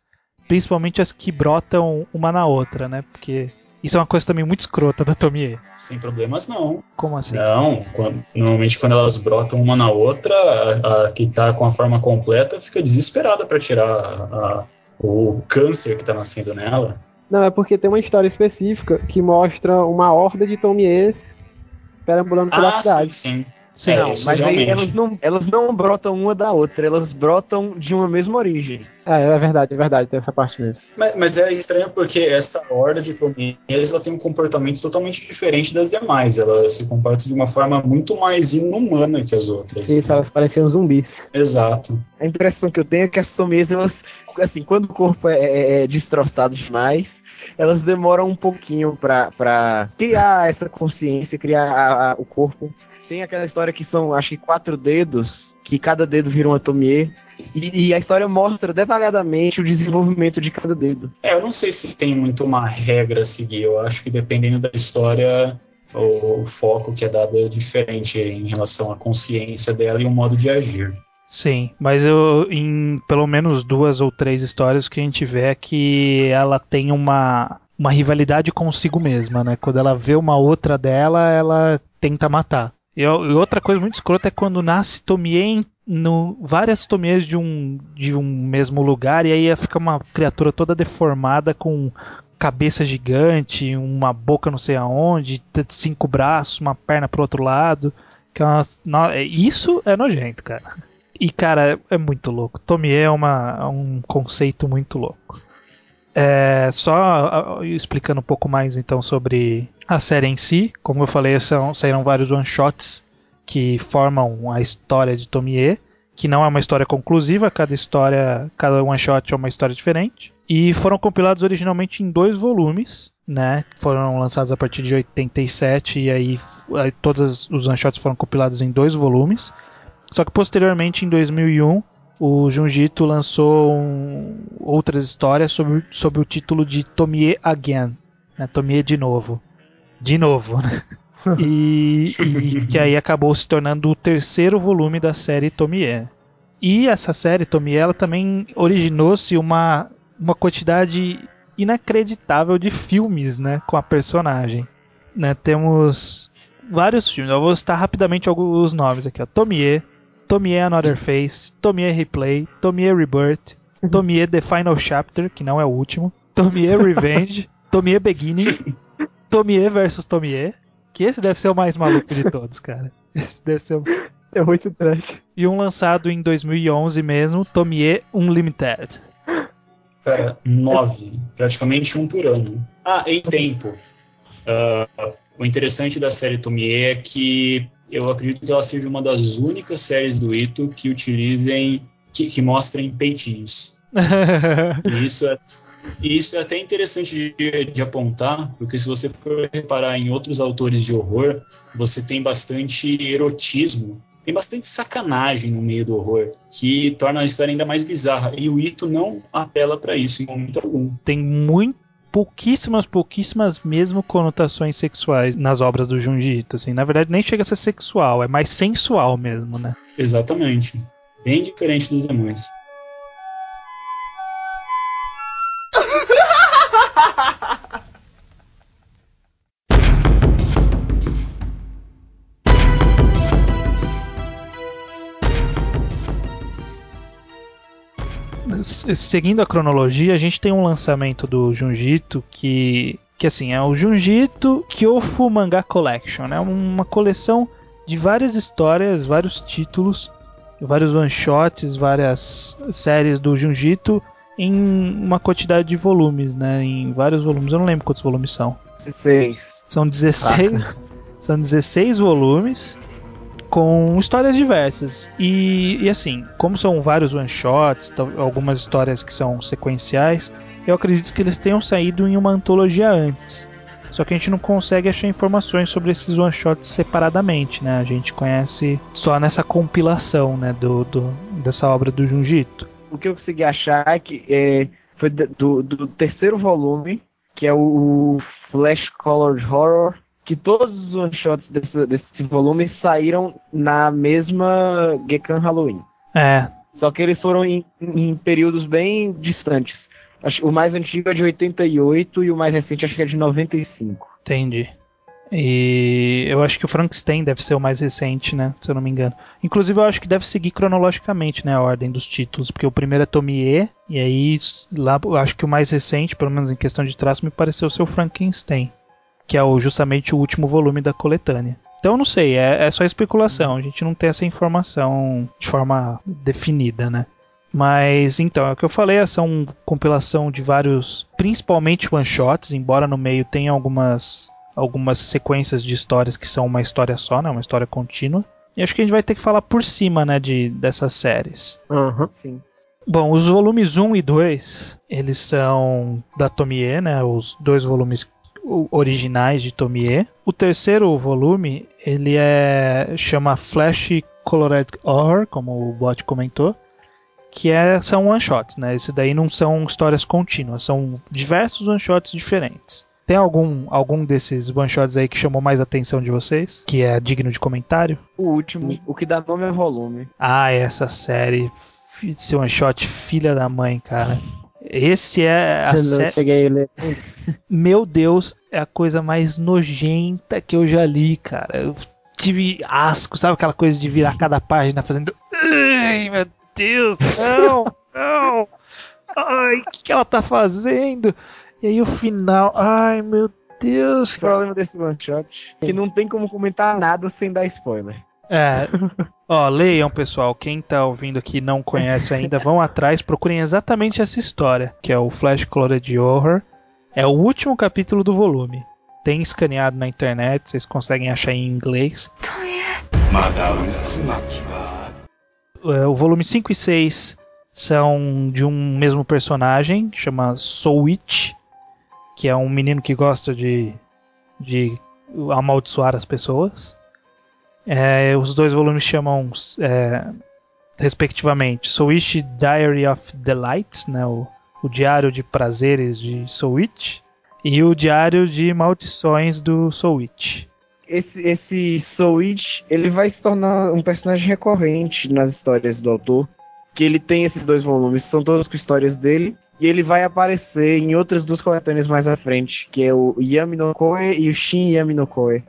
Principalmente as que brotam uma na outra, né? Porque isso é uma coisa também muito escrota da Tomie. Sem problemas, não. Como assim? Não, quando- normalmente quando elas brotam uma na outra, a, a que tá com a forma completa fica desesperada para tirar a- a- o câncer que tá nascendo nela. Não, é porque tem uma história específica que mostra uma horda de Tomies perambulando pela Ah, cidade. sim. Sim, É, não, isso mas aí elas não, elas não brotam uma da outra, elas brotam de uma mesma origem. É, é verdade, é verdade, tem essa parte mesmo. Mas, mas é estranho porque essa horda de Prometheus ela tem um comportamento totalmente diferente das demais. Ela se comporta de uma forma muito mais inumana que as outras. Isso, elas pareciam zumbis. Exato. A impressão que eu tenho é que as Tomies, elas, assim, quando o corpo é, é- é destroçado demais, elas demoram um pouquinho pra, pra criar essa consciência, criar a- a- o corpo. Tem aquela história que são, acho que quatro dedos, que cada dedo vira uma Tomie. E, e a história mostra detalhadamente o desenvolvimento de cada dedo. É, eu não sei se tem muito uma regra a seguir. Eu acho que dependendo da história, o, o foco que é dado é diferente em relação à consciência dela e o modo de agir. Sim, mas eu, em pelo menos duas ou três histórias o que a gente vê é que ela tem uma, uma rivalidade consigo mesma, né? Quando ela vê uma outra dela, ela tenta matar. E, outra coisa muito escrota é quando nasce Tomie no, várias Tomies de um, de um mesmo lugar, e aí fica uma criatura toda deformada com cabeça gigante, uma boca não sei aonde, cinco braços, uma perna pro outro lado. Que é no- é- isso é nojento, cara. E, cara, é, é muito louco. Tomie é, uma, é um conceito muito louco. É, só explicando um pouco mais então sobre a série em si. Como eu falei, são, saíram vários one-shots que formam a história de Tomie, que não é uma história conclusiva, cada história, cada one-shot é uma história diferente. E foram compilados originalmente em dois volumes, né? Foram lançados a partir de 87 e aí, aí todos os one-shots foram compilados em dois volumes. Só que posteriormente, em 2001, o Junjito lançou um, outras histórias sob, sob o título de Tomie Again, né? Tomie de novo. De novo, né? e, e, que aí acabou se tornando o terceiro volume da série Tomie. E essa série Tomie ela também originou-se uma, uma quantidade inacreditável de filmes, né, com a personagem. Né, temos vários filmes. Eu vou citar rapidamente alguns nomes aqui. Ó. Tomie, Tomie Another Face, Tomie Replay, Tomie Rebirth, Tomie The Final Chapter, que não é o último, Tomie Revenge, Tomie Beginning, Tomie vs Tomie, que esse deve ser o mais maluco de todos, cara. Esse deve ser o... É muito trash. E um lançado em 2011 mesmo, Tomie Unlimited. Cara, nove. Praticamente um por ano. Ah, em tempo. Uh, o interessante da série Tomie é que eu acredito que ela seja uma das únicas séries do Ito que utilizem, que, que mostrem peitinhos. e isso é, e isso é até interessante de, de, apontar, porque se você for reparar em outros autores de horror, você tem bastante erotismo, tem bastante sacanagem no meio do horror, que torna a história ainda mais bizarra. E o Ito não apela para isso em momento algum. Tem muito pouquíssimas, pouquíssimas mesmo conotações sexuais nas obras do Junji Ito, assim. Na verdade, nem chega a ser sexual, é mais sensual mesmo, né? Exatamente. Bem diferente dos demais. Seguindo a cronologia, a gente tem um lançamento do Junjito que que assim é o Junjito Kyofu Manga Collection, né? Uma coleção de várias histórias, vários títulos, vários one shots, várias séries do Junjito em uma quantidade de volumes, né? Em vários volumes, eu não lembro quantos volumes são. 16. São 16. São 16 volumes com histórias diversas. E, e assim, como são vários one-shots, algumas histórias que são sequenciais, eu acredito que eles tenham saído em uma antologia antes. Só que a gente não consegue achar informações sobre esses one-shots separadamente, né? A gente conhece só nessa compilação, né, do, do dessa obra do Junjito. O que eu consegui achar é que é, foi do, do terceiro volume, que é o Flash Colored Horror, que todos os one-shots desse, desse volume saíram na mesma Gekan Halloween. É. Só que eles foram em, em períodos bem distantes. O mais antigo é de 88 e o mais recente acho que é de 95. Entendi. E eu acho que o Frankenstein deve ser o mais recente, né? Se eu não me engano. Inclusive, eu acho que deve seguir cronologicamente, né? A ordem dos títulos, porque o primeiro é Tomie, e aí lá eu acho que o mais recente, pelo menos em questão de traço, me pareceu ser o Frankenstein que é o, justamente o último volume da coletânea. Então, não sei, é, é só especulação, a gente não tem essa informação de forma definida, né? Mas então, é o que eu falei, essa é uma compilação de vários, principalmente one-shots, embora no meio tenha algumas, algumas sequências de histórias que são uma história só, né? Uma história contínua. E acho que a gente vai ter que falar por cima, né, de, dessas séries. Uhum. Sim. Bom, os volumes 1 e 2, eles são da Tomie, né? Os dois volumes originais de Tomie. O terceiro volume, ele é chama Flash Colored Horror, como o bot comentou, que é, são one-shots, né? Esse daí não são histórias contínuas, são diversos one-shots diferentes. Tem algum, algum desses one-shots aí que chamou mais atenção de vocês? Que é digno de comentário? O último, o que dá nome é volume. Ah, essa série. Esse one-shot, filha da mãe, cara. Esse é a série. Meu Deus, é a coisa mais nojenta que eu já li, cara. Eu tive asco, sabe aquela coisa de virar cada página fazendo. Ai, meu Deus, não, não. Ai, o que, que ela tá fazendo? E aí o final, ai meu Deus. O problema desse one shot é que não tem como comentar nada sem dar spoiler. É. Ó, leiam, pessoal. Quem tá ouvindo aqui e não conhece ainda, vão atrás, procurem exatamente essa história, que é o Flash Colored Horror. É o último capítulo do volume. Tem escaneado na internet, vocês conseguem achar em inglês. É, o volume 5 e 6 são de um mesmo personagem, chama Soul Witch, que é um menino que gosta de, de amaldiçoar as pessoas. É, os dois volumes chamam, é, respectivamente, Sowish Diary of Delights, né, o, o Diário de Prazeres de Sowitch, e o Diário de Maldições do Sowitch. Esse, esse Sowitch, ele vai se tornar um personagem recorrente nas histórias do autor, que ele tem esses dois volumes, são todos com histórias dele, e ele vai aparecer em outras duas coletâneas mais à frente, que é o Yami no Koe e o Shin Yami no Koe.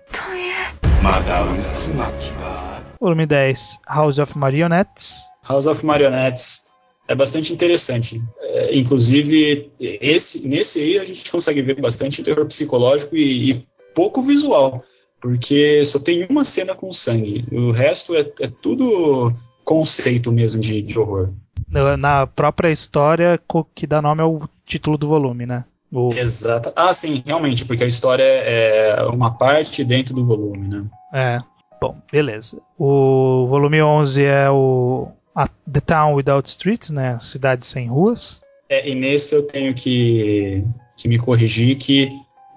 Volume 10, House of Marionettes. House of Marionettes é bastante interessante. É, inclusive, esse, nesse aí a gente consegue ver bastante terror psicológico e, e pouco visual, porque só tem uma cena com sangue. O resto é, é tudo conceito mesmo de, de horror. Na própria história que dá nome ao título do volume, né? O... Exato. Ah, sim, realmente, porque a história é uma parte dentro do volume, né? É. Bom, beleza. O volume 11 é o a The Town Without Streets, né? Cidade sem ruas. É, e nesse eu tenho que, que me corrigir que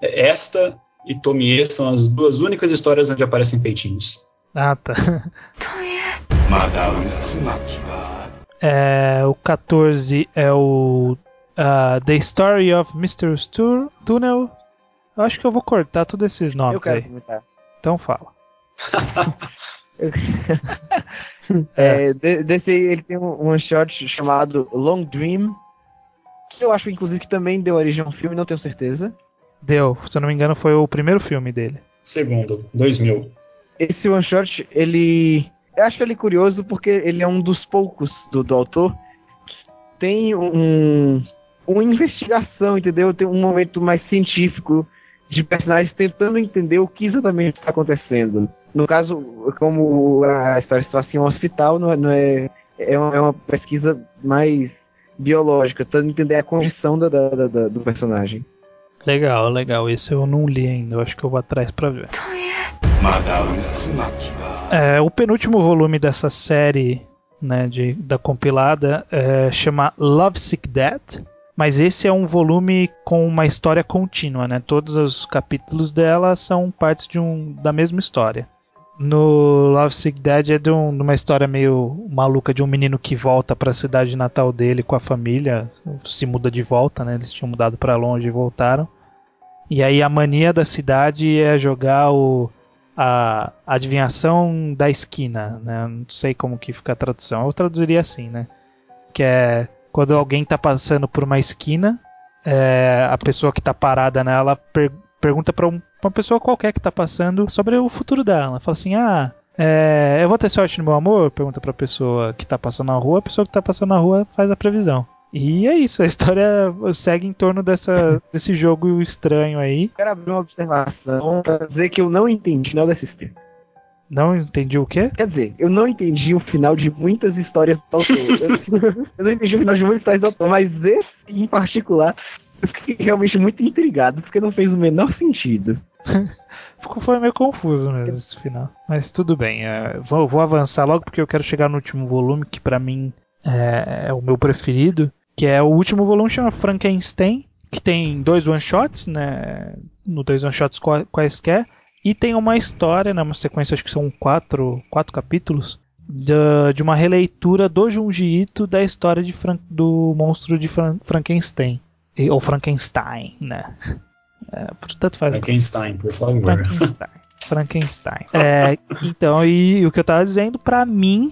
esta e Tomie são as duas únicas histórias onde aparecem peitinhos. Ah, tá. é, o 14 é o Uh, The Story of Mr. Stur Tunnel. Eu acho que eu vou cortar todos esses nomes eu quero aí. Comentar. Então fala. é, desse aí ele tem um, um shot chamado Long Dream, que eu acho inclusive que também deu origem a um filme, não tenho certeza. Deu, se eu não me engano foi o primeiro filme dele. Segundo, 2000. Esse one shot, ele. Eu acho ele curioso porque ele é um dos poucos do, do autor que tem um, uma investigação, entendeu? Tem um momento mais científico de personagens tentando entender o que exatamente está acontecendo. No caso, como a história se passa em um hospital, não é, não é, é, uma, é uma pesquisa mais biológica, tentando entender a condição da, da, da, do personagem. Legal, legal. Esse eu não li ainda, eu acho que eu vou atrás para ver. É, o penúltimo volume dessa série né, de, da compilada é, chama Love Sick Dead mas esse é um volume com uma história contínua, né? Todos os capítulos dela são partes de um, da mesma história. No Love Sick Dead é de, um, uma história meio maluca de um menino que volta para a cidade natal dele com a família, se muda de volta, né? Eles tinham mudado para longe e voltaram. E aí a mania da cidade é jogar o, a adivinhação da esquina, né? Não sei como que fica a tradução. Eu traduziria assim, né? Que é quando alguém está passando por uma esquina, é, a pessoa que está parada nela per pergunta para um, uma pessoa qualquer que está passando sobre o futuro dela. Ela fala assim: Ah, é, eu vou ter sorte no meu amor? Pergunta para a pessoa que está passando na rua. A pessoa que está passando na rua faz a previsão. E é isso, a história segue em torno dessa, desse jogo estranho aí. Quero abrir uma observação para dizer que eu não entendi nada desse sistema. Não entendi o quê? Quer dizer, eu não entendi o final de muitas histórias do autor. eu, eu não entendi o final de muitas histórias do autor, mas esse em particular, eu fiquei realmente muito intrigado, porque não fez o menor sentido. Ficou foi meio confuso mesmo esse final. Mas tudo bem, é, vou, vou, avançar logo porque eu quero chegar no último volume, que para mim é, é, o meu preferido, que é o último volume chama Frankenstein, que tem dois one-shots, né? No dois one-shots quaisquer. E tem uma história, né, uma sequência, acho que são quatro, quatro capítulos, de, de uma releitura do Junji Ito da história de Fran do monstro de Fran Frankenstein. Ou Frankenstein, né? É, portanto faz. Frankenstein, por favor. Frankenstein. Frankenstein. É, então, e o que eu tava dizendo, para mim,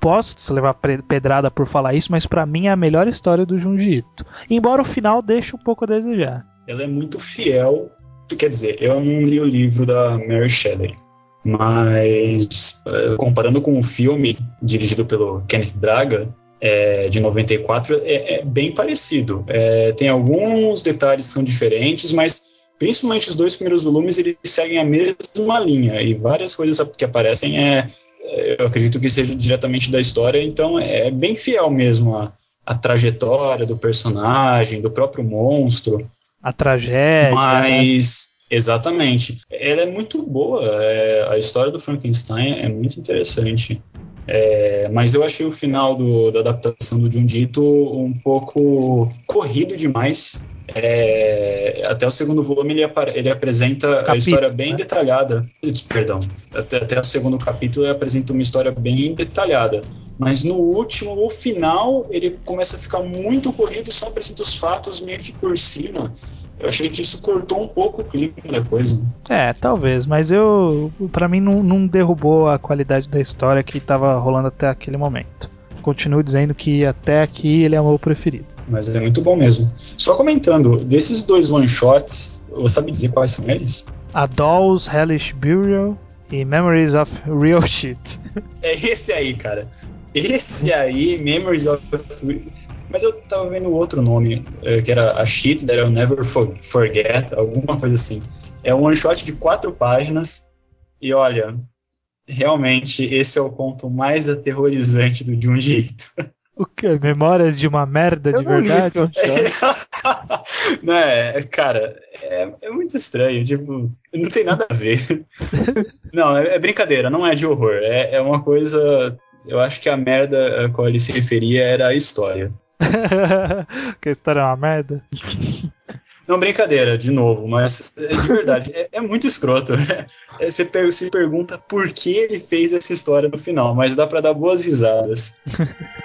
posso levar pedrada por falar isso, mas para mim é a melhor história do Junji Ito. Embora o final deixe um pouco a desejar. Ela é muito fiel Quer dizer, eu não li o livro da Mary Shelley, mas eh, comparando com o filme dirigido pelo Kenneth Braga, é, de 94, é, é bem parecido. É, tem alguns detalhes que são diferentes, mas principalmente os dois primeiros volumes eles seguem a mesma linha e várias coisas que aparecem é, eu acredito que seja diretamente da história, então é bem fiel mesmo a, a trajetória do personagem, do próprio monstro. A tragédia. Mas. Exatamente. Ela é muito boa. É, a história do Frankenstein é muito interessante. É, mas eu achei o final do, da adaptação do Jundito um pouco corrido demais. É, até o segundo volume ele, ele apresenta capítulo, a história bem né? detalhada. Perdão, até, até o segundo capítulo ele apresenta uma história bem detalhada. Mas no último, o final, ele começa a ficar muito corrido, só apresenta os fatos meio que por cima. Eu achei que isso cortou um pouco o clima da coisa. É, talvez, mas eu. para mim não, não derrubou a qualidade da história que tava rolando até aquele momento continuo dizendo que até aqui ele é o meu preferido. Mas é muito bom mesmo. Só comentando, desses dois one-shots, você sabe dizer quais são eles? A Doll's Hellish Burial e Memories of Real Shit. É esse aí, cara. Esse aí, Memories of. Mas eu tava vendo outro nome, é, que era a Shit That I'll Never Forget, alguma coisa assim. É um one shot de quatro páginas. E olha, realmente esse é o ponto mais aterrorizante do Junji Ito. O que? Memórias de uma merda eu de verdade? não, é, cara, é, é, muito estranho, tipo, não tem nada a ver. não, é, é, brincadeira, não é de horror, é, é uma coisa eu acho que a merda a qual ele se referia era a história. que a história é uma merda? Não, brincadeira, de novo, mas é de verdade, é, é, muito escroto. É, você per se pergunta por que ele fez essa história no final, mas dá para dar boas risadas.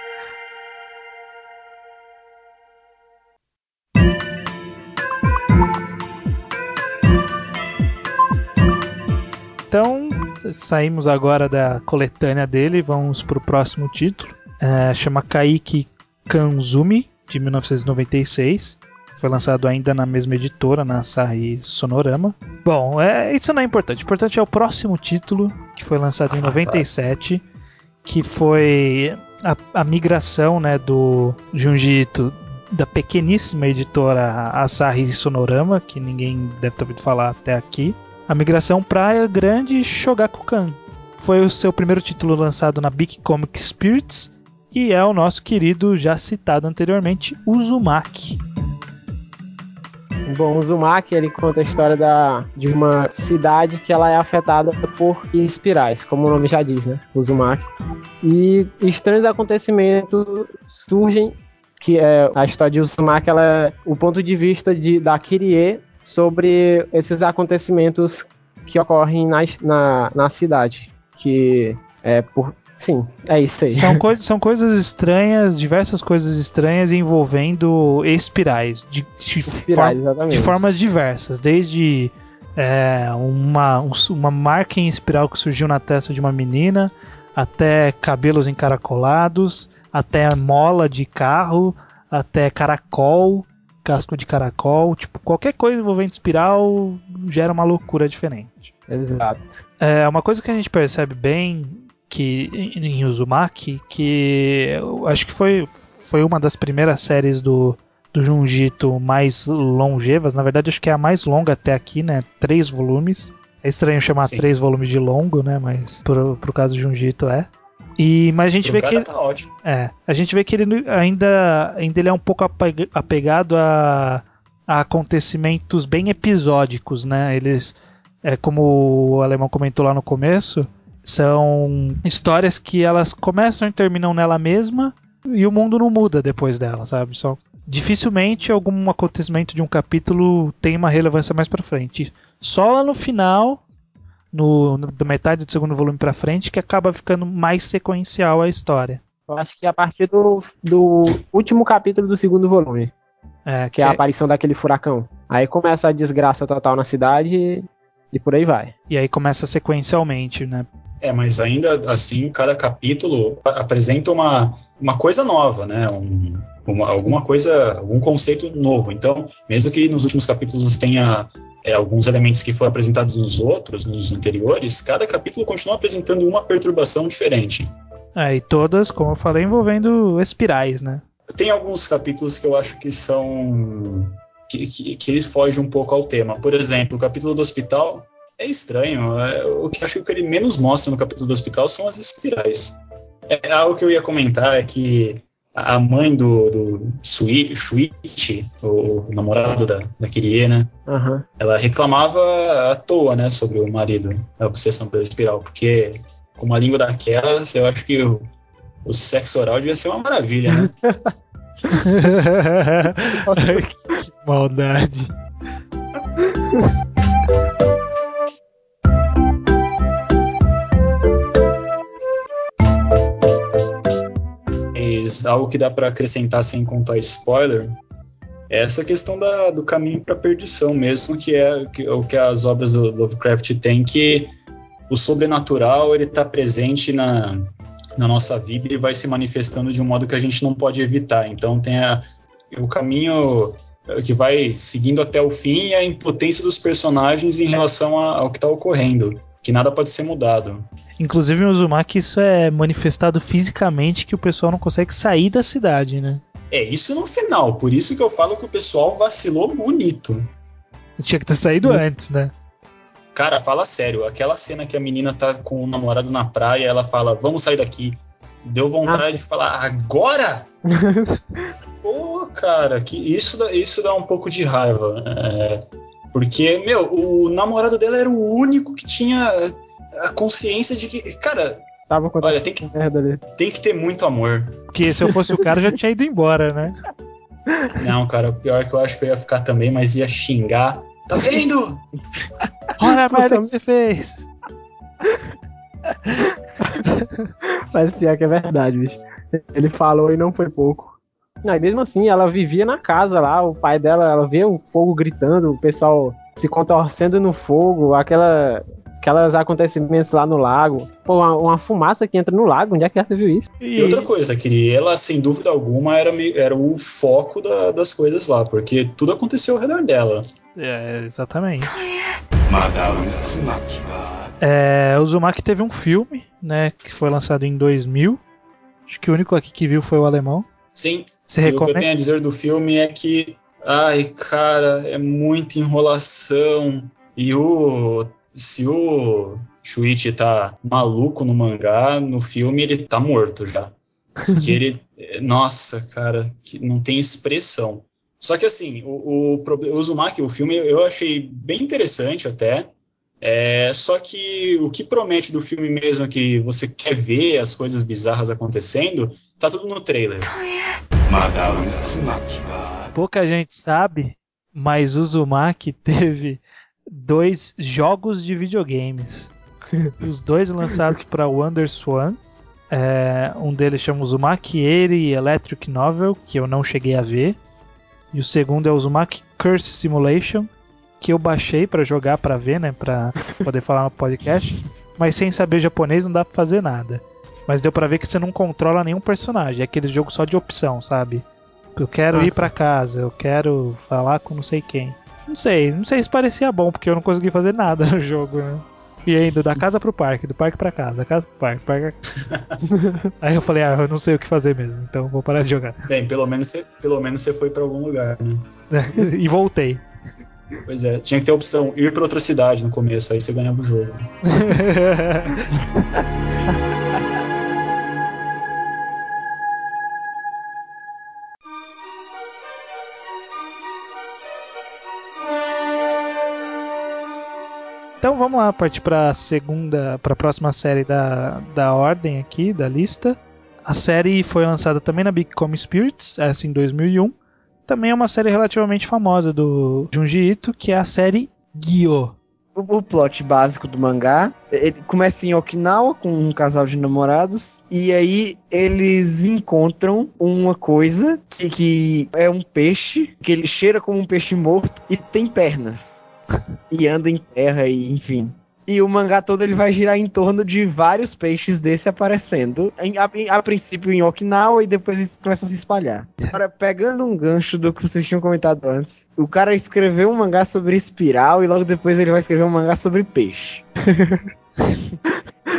então, saímos agora da coletânea dele, vamos para o próximo título. É, chama Kaiki Kanzumi, de 1996. Foi lançado ainda na mesma editora, na Asahi Sonorama. Bom, é, isso não é importante. O importante é o próximo título, que foi lançado em 97, ah, tá. que foi a, a migração né, do Junji Ito da pequeníssima editora Asahi Sonorama, que ninguém deve ter ouvido falar até aqui, a migração para a grande Shogakukan. Foi o seu primeiro título lançado na Big Comic Spirits e é o nosso querido, já citado anteriormente, Uzumaki. Bom, Uzumaki ele conta a história da, de uma cidade que ela é afetada por espirais, como o nome já diz, né? Uzumaki. E estranhos acontecimentos surgem, que é a história de Uzumaki, ela é o ponto de vista de, da Kirie sobre esses acontecimentos que ocorrem na, na, na cidade. Que é por, Sim, é isso aí. São, coisas, são coisas estranhas, diversas coisas estranhas envolvendo espirais. De, de, espirais, for, de formas diversas. Desde é, uma, um, uma marca em espiral que surgiu na testa de uma menina, até cabelos encaracolados, até mola de carro, até caracol, casco de caracol. Tipo, qualquer coisa envolvendo espiral gera uma loucura diferente. Exato. É uma coisa que a gente percebe bem que em Uzumaki, que acho que foi, foi uma das primeiras séries do, do Junjito mais longevas. Na verdade, acho que é a mais longa até aqui, né? Três volumes. É estranho chamar Sim. três volumes de longo, né? Mas pro, pro caso do Junjito é. E, mas a gente Pro vê que tá ótimo. é, a gente vê que ele ainda, ainda ele é um pouco apegado a, a acontecimentos bem episódicos, né? Eles, é como o alemão comentou lá no começo, são histórias que elas começam e terminam nela mesma e o mundo não muda depois dela, sabe? Só dificilmente algum acontecimento de um capítulo tem uma relevância mais para frente. Só lá no final, no, no, da metade do segundo volume para frente, que acaba ficando mais sequencial a história. Eu acho que é a partir do, do último capítulo do segundo volume. É, que, que é a aparição daquele furacão. Aí começa a desgraça total na cidade e por aí vai. E aí começa sequencialmente, né? É, mas ainda assim, cada capítulo apresenta uma, uma coisa nova, né? Um, uma, alguma coisa, algum conceito novo. Então, mesmo que nos últimos capítulos tenha é, alguns elementos que foram apresentados nos outros, nos anteriores, cada capítulo continua apresentando uma perturbação diferente. É, e todas, como eu falei, envolvendo espirais, né? Tem alguns capítulos que eu acho que são. que, que, que eles fogem um pouco ao tema. Por exemplo, o capítulo do hospital é estranho. É, o que eu acho que o que ele menos mostra no capítulo do hospital são as espirais. É, algo que eu ia comentar é que a mãe do, do Shuichi, o namorado da, da Kirie, né? Aham. Ela reclamava à toa, né, sobre o marido, a obsessão pela espiral, porque com uma língua daquelas, eu acho que o, o sexo oral devia ser uma maravilha, né? que maldade. Mas algo que dá pra acrescentar sem contar spoiler é essa questão da, do caminho pra perdição mesmo, que é que- o que as obras do Lovecraft têm, que o sobrenatural ele tá presente na, na nossa vida e vai se manifestando de um modo que a gente não pode evitar. Então tem a- o caminho eh, que vai seguindo até o fim e a impotência dos personagens em relação a- ao que está ocorrendo, que nada pode ser mudado. Inclusive em Uzumaki isso é manifestado fisicamente que o pessoal não consegue sair da cidade, né? É isso no final, por isso que eu falo que o pessoal vacilou bonito. Tinha que ter saído antes, né? Cara, fala sério, aquela cena que a menina tá com o namorado na praia, ela fala, vamos sair daqui. Deu vontade de falar, agora? Pô, cara, que isso dá, isso dá um pouco de raiva. é, porque, meu, o namorado dela era o único que tinha a consciência de que, cara, Tava com olha, tem que, merda ali. tem que ter muito amor. Porque se eu fosse o cara já tinha ido embora, né? Não, cara, o pior é que eu acho que eu ia ficar também, mas ia xingar. Tá vendo? Olha a merda que você fez! Mas pior que é verdade, bicho. Ele falou e não foi pouco. Não, e mesmo assim, ela vivia na casa lá, o pai dela, ela via o fogo gritando, o pessoal se contorcendo no fogo, aquela, aquelas acontecimentos lá no lago. Pô, uma, uma fumaça que entra no lago, onde é que você viu isso? E outra coisa, que ela, sem dúvida alguma, era, meio- era o foco da- das coisas lá, porque tudo aconteceu ao redor dela. É, exatamente. É, o Uzumaki teve um filme, né, que foi lançado em 2000. Acho que o único aqui que viu foi o alemão. Sim, Você e o que eu recomenda? tenho a dizer do filme é que, ai, cara, é muita enrolação. E o. Se o Shuichi tá maluco no mangá, no filme ele tá morto já. Porque ele. Nossa, cara, que não tem expressão. Só que assim, o, o, o Uzumaki, o filme, eu achei bem interessante até. É, só que o que promete do filme mesmo, que você quer ver as coisas bizarras acontecendo, tá tudo no trailer. Pouca gente sabe, mas o Uzumaki teve dois jogos de videogames. Os dois lançados para WonderSwan. É, um deles chama Uzumaki Eri Electric Novel, que eu não cheguei a ver. E o segundo é o Uzumaki Curse Simulation, que eu baixei para jogar para ver, né, para poder falar no podcast. Mas sem saber japonês não dá pra fazer nada. Mas deu pra ver que você não controla nenhum personagem, é aquele jogo só de opção, sabe? Eu quero ir Nossa. pra casa, eu quero falar com não sei quem. Não sei, não sei se parecia bom, porque eu não consegui fazer nada no jogo, né? E indo da casa pro parque, do parque pra casa, da casa pro parque, parque. Aí eu falei, ah, eu não sei o que fazer mesmo, então vou parar de jogar. Bem, pelo menos você, pelo menos você foi pra algum lugar, né? e voltei. Pois é, tinha que ter a opção ir pra outra cidade no começo, aí você ganhava o jogo. Vamos lá, partir para segunda, para a próxima série da, da ordem aqui, da lista. A série foi lançada também na Big Come Spirits, essa em 2001. Também é uma série relativamente famosa do Junji Ito, que é a série Gyo. O, o plot básico do mangá, ele começa em Okinawa com um casal de namorados e aí eles encontram uma coisa que, que é um peixe, que ele cheira como um peixe morto e tem pernas. E anda em terra e enfim. E o mangá todo ele vai girar em torno de vários peixes desse aparecendo. A, em- a princípio em Okinawa e depois isso começa a se espalhar. Agora, pegando um gancho do que vocês tinham comentado antes, o cara escreveu um mangá sobre espiral e logo depois ele vai escrever um mangá sobre peixe.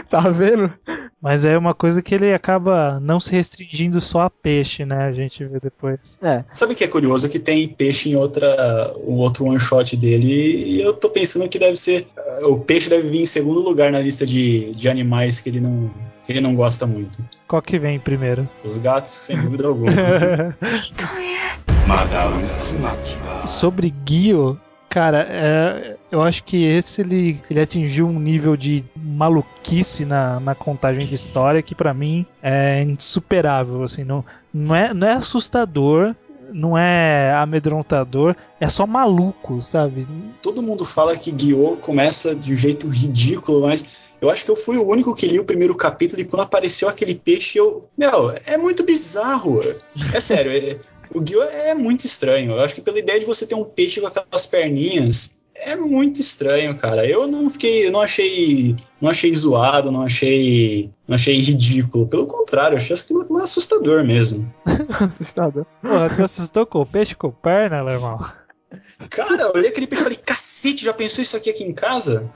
Tá vendo? Mas é uma coisa que ele acaba não se restringindo só a peixe, né? A gente vê depois. É. Sabe o que é curioso? Que tem peixe em outra, um outro one shot dele e eu tô pensando que deve ser. uh, O peixe deve vir em segundo lugar na lista de, de animais que ele não. Que ele não gosta muito. Qual que vem primeiro? Os gatos, sem dúvida alguma. Sobre Guio, cara, é, eu acho que esse ele, ele atingiu um nível de maluquice na, na contagem de história que pra mim é insuperável. Assim, não, não, é, não é assustador, não é amedrontador, é só maluco, sabe? Todo mundo fala que Guiô começa de um jeito ridículo, mas eu acho que eu fui o único que li o primeiro capítulo e quando apareceu aquele peixe, eu. Meu, é muito bizarro. É sério, é- o Guiô é muito estranho. Eu acho que pela ideia de você ter um peixe com aquelas perninhas. É muito estranho, cara. Eu não fiquei, eu não achei, não achei zoado, não achei, não achei ridículo. Pelo contrário, eu achei aquilo, aquilo assustador mesmo. Assustador. Porra, você assustou com o peixe com perna, alemão? Cara, eu olhei aquele peixe e falei, cacete, já pensou isso aqui aqui em casa?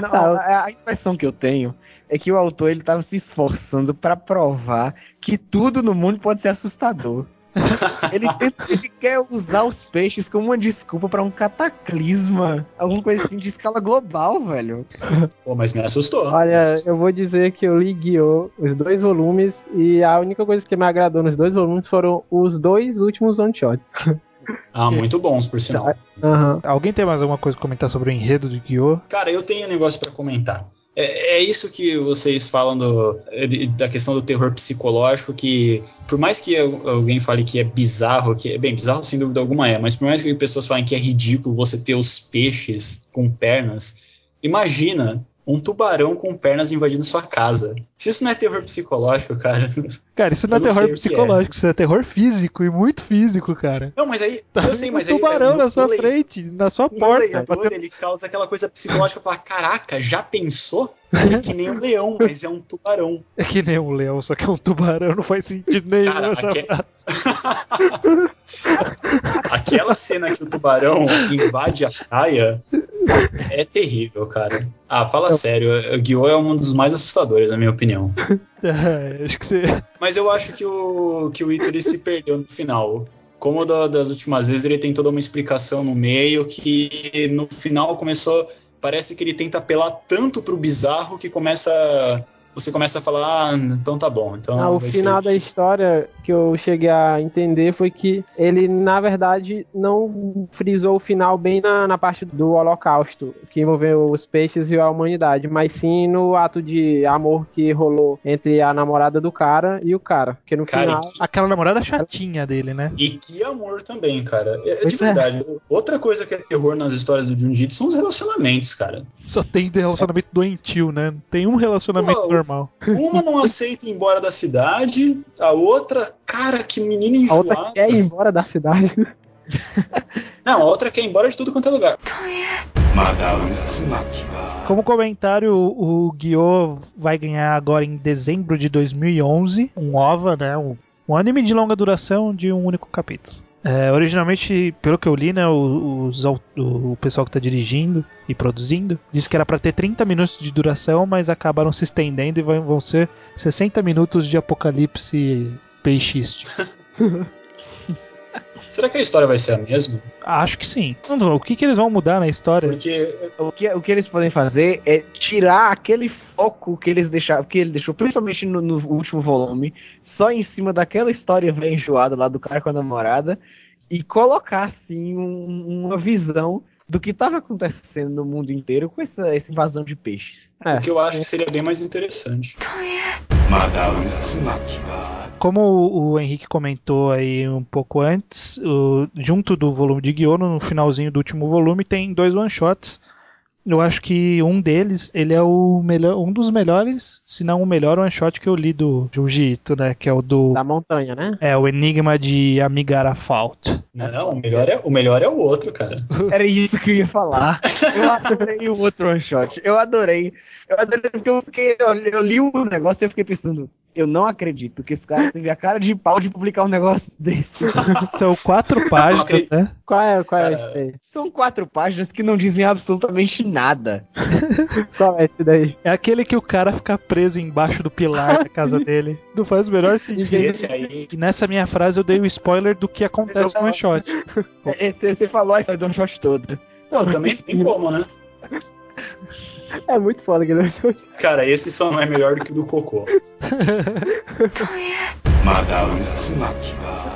Não, Tá, eu- a, a impressão que eu tenho é que o autor ele tava se esforçando pra provar que tudo no mundo pode ser assustador. ele, ele quer usar os peixes como uma desculpa pra um cataclisma, alguma coisa assim de escala global, velho. Pô, mas me assustou. Olha, eu vou dizer que eu li Guiô, os dois volumes, e a única coisa que me agradou nos dois volumes foram os dois últimos one-shots. Ah, muito bons, por sinal. Aham. Alguém tem mais alguma coisa pra comentar sobre o enredo de Guiô? Cara, eu tenho um negócio pra comentar. É, é isso que vocês falam do- da questão do terror psicológico, que por mais que al- alguém fale que é bizarro, que é bem bizarro sem dúvida alguma é, mas por mais que pessoas falem que é ridículo você ter os peixes com pernas, imagina um tubarão com pernas invadindo sua casa. Se isso não é terror psicológico, cara. Cara, isso não é Eu não terror o que psicológico, isso é terror físico e muito físico, cara. Não, mas aí. Tá eu sei, um mas aí. tubarão no- na sua frente, na sua porta. leitor, batendo- ele causa aquela coisa psicológica, falar, caraca, já pensou? É que nem um leão, mas é um tubarão. É que nem um leão, só que é um tubarão, não faz sentido nenhum Cara, essa. Aquela cena que o tubarão invade a praia é terrível, cara. Ah, fala sério, o Guiô é um dos mais assustadores, na minha opinião. É, acho que você. Mas eu acho que o, que o Ito se perdeu no final. Como da- das últimas vezes, ele tem toda uma explicação no meio que no final começou. Parece que ele tenta apelar tanto pro bizarro que começa. Você começa a falar, ah, então tá bom. Então Ah, o final ser da isso." história que eu cheguei a entender foi que ele, na verdade, não frisou o final bem na, na parte do holocausto, que envolveu os peixes e a humanidade, mas sim no ato de amor que rolou entre a namorada do cara e o cara. Porque no Cara, final. Aquela namorada chatinha dele, né? E que amor também, cara. É, Pois de é. verdade. Outra coisa que é terror nas histórias do Junji são os relacionamentos, cara. Só tem relacionamento doentio, né? Tem um relacionamento Pô, normal. Uma não aceita ir embora da cidade, a outra, cara, que menina A outra enjoada. quer ir embora da cidade. Não, a outra quer ir embora de tudo quanto é lugar. Como comentário, o Guiô vai ganhar agora em dezembro de 2011 um OVA, né? Um, um anime de longa duração de um único capítulo. É, originalmente, pelo que eu li, né, os o, pessoal que está dirigindo e produzindo disse que era para ter 30 minutos de duração, mas acabaram se estendendo e vão, vão ser 60 minutos de apocalipse peixístico. Será que a história vai ser a mesma? Acho que sim. O que, que eles vão mudar na história? Porque O que, o que eles podem fazer é tirar aquele foco que eles deixaram, que ele deixou, principalmente no, no último volume, só em cima daquela história velha enjoada lá do cara com a namorada, e colocar assim um- uma visão do que estava acontecendo no mundo inteiro com essa, essa invasão de peixes. É. o que eu acho que seria bem mais interessante. Como o, o Henrique comentou aí um pouco antes, o- junto do volume de Guiono, no finalzinho do último volume, tem dois one-shots. Eu acho que um deles, ele é o melhor, um dos melhores, se não o melhor one-shot que eu li do Junji Ito, né? Que é o do... Da montanha, né? É, o Enigma de Amigara Fault. Não, não, o melhor, é, o melhor é o outro, cara. Era isso que eu ia falar. Eu adorei o outro one shot. Eu adorei. Eu adorei porque eu, fiquei, eu, eu li o negócio e eu fiquei pensando, Eu não acredito que esse cara teve a cara de pau de publicar um negócio desse. São quatro páginas, né? Qual é, qual é daí? São quatro páginas que não dizem absolutamente nada. Qual é esse daí? É aquele que o cara fica preso embaixo do pilar da casa dele. Não faz o menor sentido. Esse aí. E nessa minha frase eu dei o spoiler do que acontece no shot. Esse- Você falou a história do one shot toda. Pô, também tem como, né? É muito foda aquele Cara, esse só não é melhor do que o do Cocô.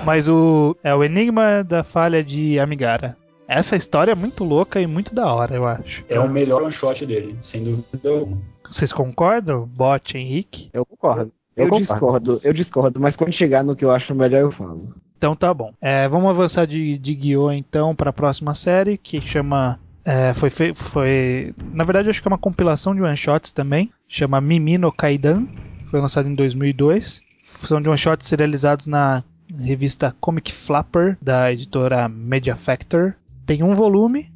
Mas o é o Enigma da Falha de Amigara. Essa história é muito louca e muito da hora, eu acho. É o melhor one shot dele, sem dúvida alguma. Vocês concordam? Bot, Henrique? Eu concordo. Eu, concordo. discordo, eu discordo, mas quando chegar no que eu acho melhor eu falo. Então tá bom. É, vamos avançar de, de Guiô então para a próxima série que chama. É, foi, foi. Na verdade, acho que é uma compilação de one shots também. Chama Mimi no Kaidan. Foi lançado em 2002. São de one shots serializados na revista Comic Flapper da editora Media Factor. Tem um volume.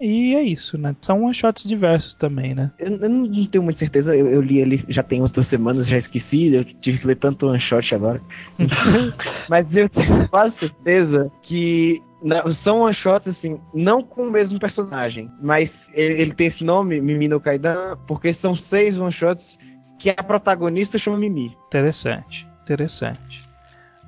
E é isso, né? São one shots diversos também, né? Eu, eu não tenho muita certeza, eu, eu li ele já tem umas duas semanas, já esqueci, eu tive que ler tanto one shot agora. Mas eu tenho quase certeza que na- são one shots, assim, não com o mesmo personagem, mas ele, ele tem esse nome, Mimi no Kaidan, porque são seis one shots que a protagonista chama Mimi. Interessante, interessante.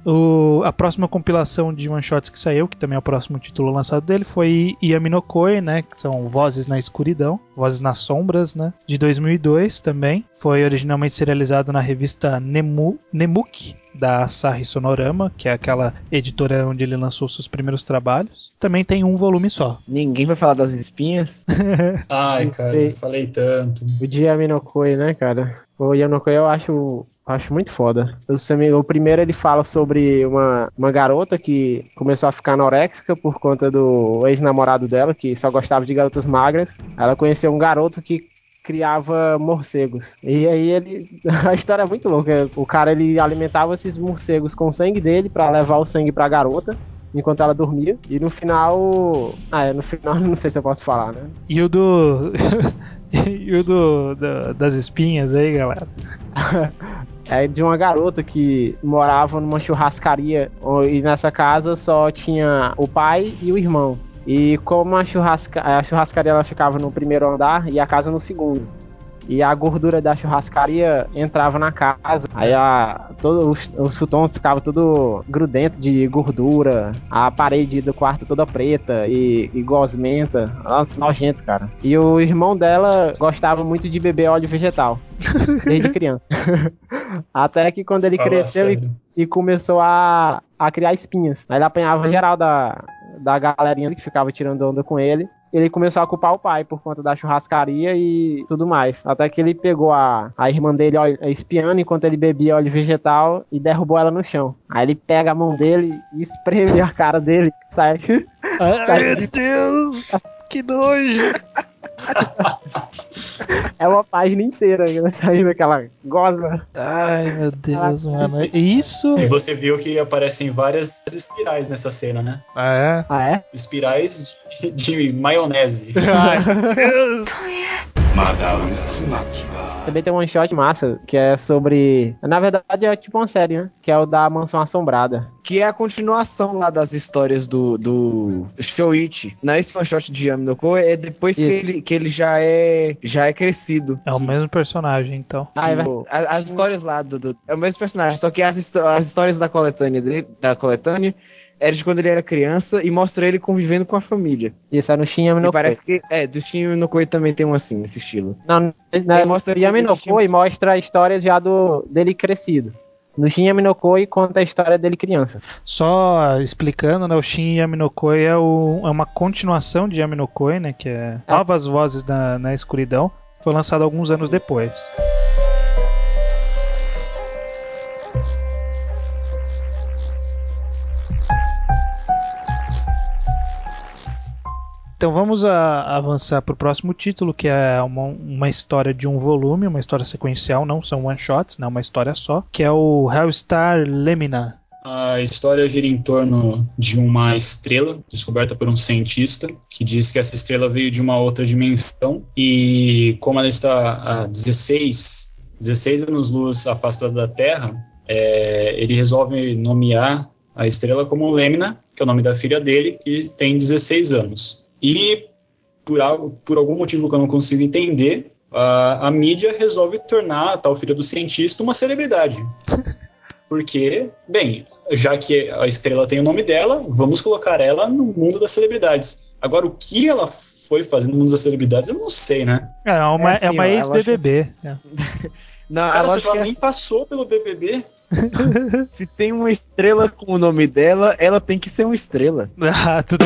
O- a próxima compilação de one shots que saiu, que também é o próximo título lançado dele, foi Yami no Koi, né? Que são Vozes na Escuridão, Vozes nas Sombras, né? De 2002 também. Foi originalmente serializado na revista Nemu, Nemuki, da Asahi Sonorama, que é aquela editora onde ele lançou seus primeiros trabalhos. Também tem um volume só. Ninguém vai falar das espinhas. Ai, cara, eu falei tanto. O de Yaminokoi, né, cara? O Yaminokoi eu acho, acho muito foda. O, o primeiro ele fala sobre uma, uma garota que começou a ficar anoréxica por conta do ex-namorado dela, que só gostava de garotas magras. Ela conheceu um garoto que criava morcegos. E aí ele. A história é muito louca. O cara ele alimentava esses morcegos com o sangue dele pra levar o sangue pra garota. Enquanto ela dormia. E no final. Ah, é, no final não sei se eu posso falar, né? E o do. e o do, da- das espinhas aí, galera. é de uma garota que morava numa churrascaria e nessa casa só tinha o pai e o irmão. E como a, churrasca, a churrascaria ela ficava no primeiro andar e a casa no segundo. E a gordura da churrascaria entrava na casa. Aí a, todo, os, os futons ficavam tudo grudento de gordura. A parede do quarto toda preta e, e gosmenta. Nossa, nojento, cara. E o irmão dela gostava muito de beber óleo vegetal. Desde criança. Até que quando ele Fala cresceu e e começou a, a criar espinhas. Aí ele apanhava geral da, da galerinha que ficava tirando onda com ele. Ele começou a culpar o pai por conta da churrascaria e tudo mais. Até que ele pegou a, a irmã dele ó, espiando enquanto ele bebia óleo vegetal e derrubou ela no chão. Aí ele pega a mão dele e espreme a cara dele. Sai. Ai, meu Deus! Que nojo! É uma página inteira saindo aquela gosma. Ai, meu Deus, mano. Isso. E você viu que aparecem várias espirais nessa cena, né? Ah, é? Ah, é? Espirais de, de maionese. Ai, meu Deus. Também tem um one shot massa, que é sobre. Na verdade é tipo uma série, né? Que é o da Mansão Assombrada. Que é a continuação lá das histórias do, do Shoichi. Não, esse one shot de Yami no Ko é depois que ele, que ele já é já é crescido. É o mesmo personagem, então. Ah, é Tipo, a- as, histórias lá do, do- É o mesmo personagem, só que as, as histórias da coletânea dele, da coletânea era de quando ele era criança e mostra ele convivendo com a família. Isso é no Shin Yami E no parece que. É, do Shin no Koi também tem um assim, nesse estilo. Não, na, Ele mostra- no Yami no Koi mostra a história já do, dele crescido. No Shin Yami no Koi conta a história dele criança. Só explicando, né? O Shin Yaminokoi é, o, é uma continuação de Yaminokoi, né? Que é Novas Vozes na, na Escuridão. Foi lançado alguns anos depois. Então vamos a- avançar para o próximo título, que é uma, uma história de um volume, uma história sequencial, não são one shots, né, uma história só, que é o Hellstar Lemina. A história gira em torno de uma estrela descoberta por um cientista que diz que essa estrela veio de uma outra dimensão e como ela está a 16 16 anos-luz afastada da Terra, é, ele resolve nomear a estrela como Lêmina, que é o nome da filha dele, que tem 16 anos. E, por, algo, por algum motivo que eu não consigo entender, a, a mídia resolve tornar a tal filha do cientista uma celebridade. Porque, bem, já que a estrela tem o nome dela, vamos colocar ela no mundo das celebridades. Agora, o que ela foi fazer no mundo das celebridades, eu não sei, né? É uma, É assim, é uma ex-BBB. Não, a Cara, se ela é nem assim, passou pelo BBB. se tem uma estrela com o nome dela, ela tem que ser uma estrela. ah, tudo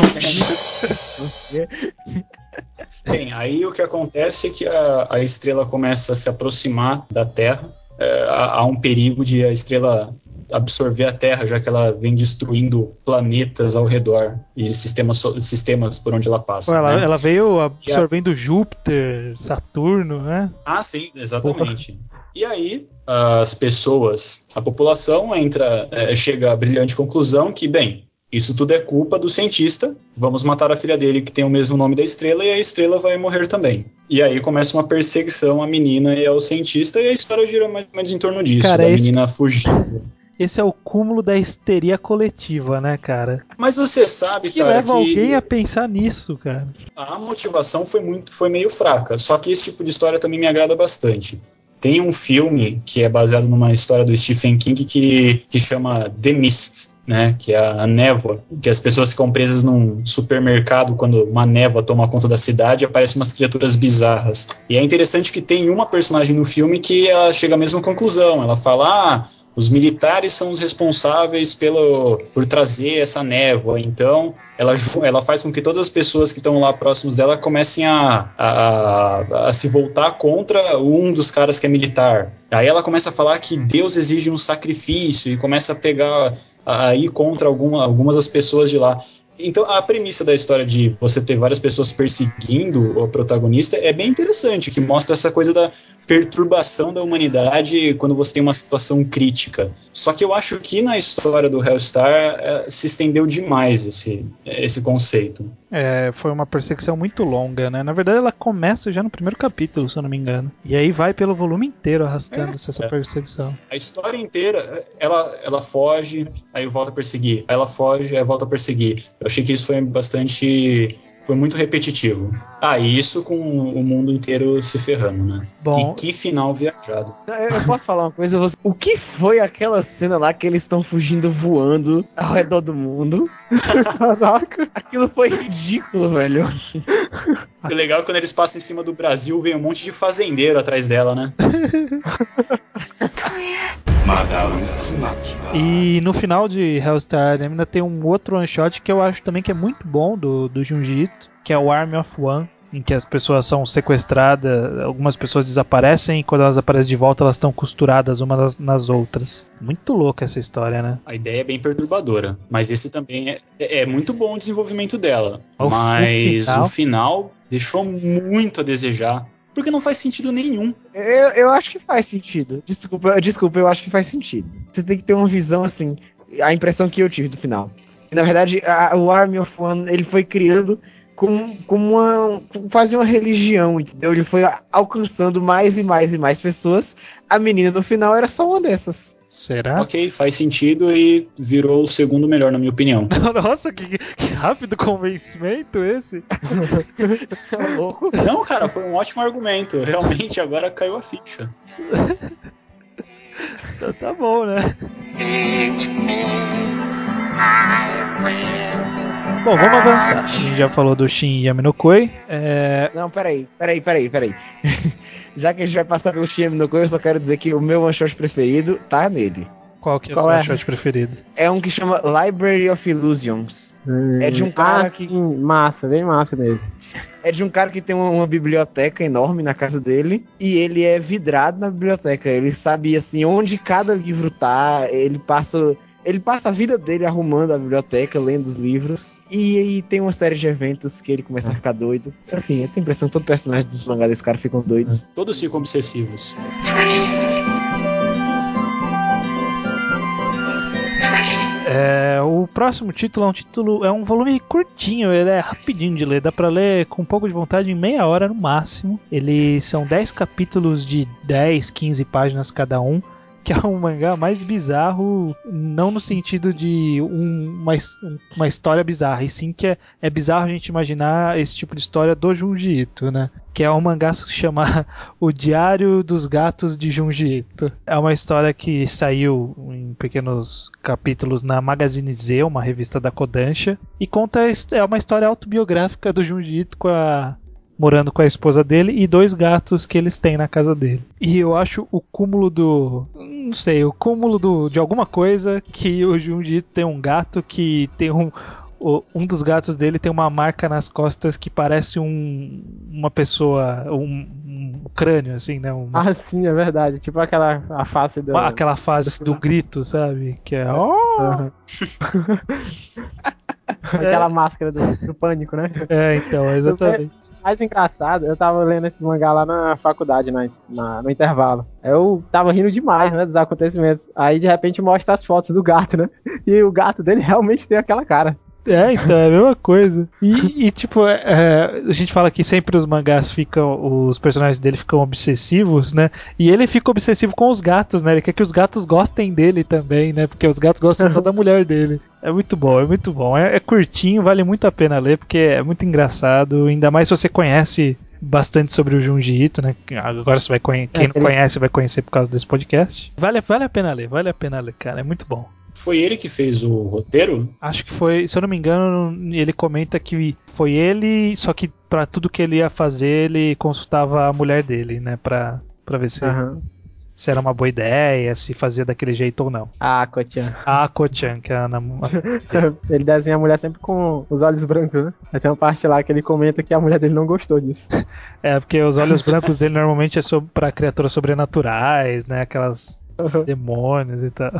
Bem, aí o que acontece é que a, a estrela começa a se aproximar da Terra. É, há, há um perigo de a estrela absorver a Terra, já que ela vem destruindo planetas ao redor e sistemas, sistemas por onde ela passa. ela, né? ela veio absorvendo Júpiter, Saturno, né? Ah, sim, exatamente. E aí, as pessoas, a população entra, é, chega à brilhante conclusão que, bem, isso tudo é culpa do cientista, vamos matar a filha dele que tem o mesmo nome da estrela e a estrela vai morrer também. E aí começa uma perseguição à menina e ao cientista e a história gira mais ou menos em torno disso, Cara, da esse- menina fugindo. Esse é o cúmulo da histeria coletiva, né, cara? Mas você sabe, O que cara, leva que alguém a pensar nisso, cara? a motivação foi muito, foi meio fraca. Só que esse tipo de história também me agrada bastante. Tem um filme que é baseado numa história do Stephen King que, que chama The Mist, né? Que é a névoa, que as pessoas ficam presas num supermercado quando uma névoa toma conta da cidade e aparecem umas criaturas bizarras. E é interessante que tem uma personagem no filme que ela chega à mesma conclusão. Ela fala, ah, os militares são os responsáveis pelo, por trazer essa névoa, então ela, ela faz com que todas as pessoas que estão lá próximos dela comecem a, a, a se voltar contra um dos caras que é militar. Aí ela começa a falar que Deus exige um sacrifício e começa a pegar a ir contra alguma, algumas das pessoas de lá. Então, a premissa da história de você ter várias pessoas perseguindo o protagonista é bem interessante, que mostra essa coisa da perturbação da humanidade quando você tem uma situação crítica. Só que eu acho que na história do Hellstar eh, se estendeu demais esse, esse conceito. É, foi uma perseguição muito longa, né? Na verdade, ela começa já no primeiro capítulo, se eu não me engano. E aí vai pelo volume inteiro arrastando-se essa É. perseguição. A história inteira, ela, ela foge, aí volta a perseguir. Aí ela foge, aí volta a perseguir. Eu achei que isso foi bastante. Foi muito repetitivo. Ah, e isso com o mundo inteiro se ferrando, né? Bom, E que final viajado. Eu, eu posso falar uma coisa? O que foi aquela cena lá que eles estão fugindo voando ao redor do mundo? Caraca. Aquilo foi ridículo, velho. O legal é quando eles passam em cima do Brasil, vem um monte de fazendeiro atrás dela, né? E no final de Hellstar ainda tem um outro one shot que eu acho também que é muito bom do, do Junji Ito, que é o Army of One, em que as pessoas são sequestradas, algumas pessoas desaparecem e quando elas aparecem de volta elas estão costuradas umas nas, nas outras. Muito louca essa história, né? A ideia é bem perturbadora. Mas esse também é, é muito bom o desenvolvimento dela. O mas final? o final deixou muito a desejar. Porque não faz sentido nenhum. Eu, eu acho que faz sentido. Desculpa, desculpa, eu acho que faz sentido. Você tem que ter uma visão assim. A impressão que eu tive do final. Na verdade, a- o Army of One ele foi criando como, como uma. quase uma religião, entendeu? Ele foi alcançando mais e mais e mais pessoas. A menina no final era só uma dessas. Será? Ok, faz sentido e virou o segundo melhor, na minha opinião. Nossa, que, que rápido convencimento esse. Tá louco? não, cara, foi um ótimo argumento. Realmente, agora caiu a ficha. Então tá bom, né? Bom, vamos avançar. A gente já falou do Shin Yaminokoi. É, Não, peraí, peraí, peraí, peraí. Já que a gente vai passar pelo Shin no eu só quero dizer que o meu one shot preferido tá nele. qual que é o seu é? shot preferido? É um que chama Library of Illusions. É de um cara ah, que- Sim, massa, bem massa mesmo. É de um cara que tem uma, uma biblioteca enorme na casa dele e ele é vidrado na biblioteca. Ele sabe assim onde cada livro tá. Ele passa ele passa a vida dele arrumando a biblioteca, lendo os livros e aí tem uma série de eventos que ele começa a ficar doido. Assim, eu tenho a impressão que todo personagem dos mangás desse cara ficam doidos. Todos ficam obsessivos. É, o próximo título é um título, é um volume curtinho, ele é rapidinho de ler, dá pra ler com um pouco de vontade em meia hora no máximo. Eles são 10 capítulos de 10, 15 páginas cada um que é um mangá mais bizarro, não no sentido de um, uma, uma história bizarra, e sim que é, é bizarro a gente imaginar esse tipo de história do Junji Ito, né? Que é um mangá que se chama O Diário dos Gatos de Junji Ito. É uma história que saiu em pequenos capítulos na Magazine Z, uma revista da Kodansha, e conta é uma história autobiográfica do Junji Ito com a morando com a esposa dele e dois gatos que eles têm na casa dele. E eu acho o cúmulo do. Não sei, o cúmulo do, de alguma coisa que o Junji tem um gato que tem um. Um dos gatos dele tem uma marca nas costas que parece um, uma pessoa, um, um crânio, assim, né? Ah, sim, é verdade. Tipo aquela a face do. Aquela face do, do grito, sabe? Que é. Oh! Uhum. Aquela máscara do, do, pânico, né? É, então, exatamente. O mais engraçado, eu tava lendo esse mangá lá na faculdade, na, na, no intervalo. Eu tava rindo demais, né, dos acontecimentos. Aí, de repente, mostra as fotos do gato, né? E o gato dele realmente tem aquela cara. É, então, é a mesma coisa. E, e tipo, é, é, a gente fala que sempre os mangás ficam, os personagens dele ficam obsessivos, né? E ele fica obsessivo com os gatos, né? Ele quer que os gatos gostem dele também, né? Porque os gatos gostam só da mulher dele. É muito bom, é muito bom. É, é, curtinho, vale muito a pena ler, porque é muito engraçado. Ainda mais se você conhece bastante sobre o Junji Ito, né? Agora você vai conhecer, quem não conhece vai conhecer por causa desse podcast. Vale, vale a pena ler, vale a pena ler, cara. É muito bom. Foi ele que fez o roteiro? Acho que foi, se eu não me engano, ele comenta que foi ele, só que para tudo que ele ia fazer, ele consultava a mulher dele, né, pra, pra ver se, uhum. se era uma boa ideia, se fazia daquele jeito ou não. Ah, Kochan. Ah, Kochan, que é a namorada. ele desenha a mulher sempre com os olhos brancos, né? Aí tem uma parte lá que ele comenta que a mulher dele não gostou disso. é, porque os olhos brancos dele normalmente é sobre, pra criaturas sobrenaturais, né, aquelas uhum. demônios e tal.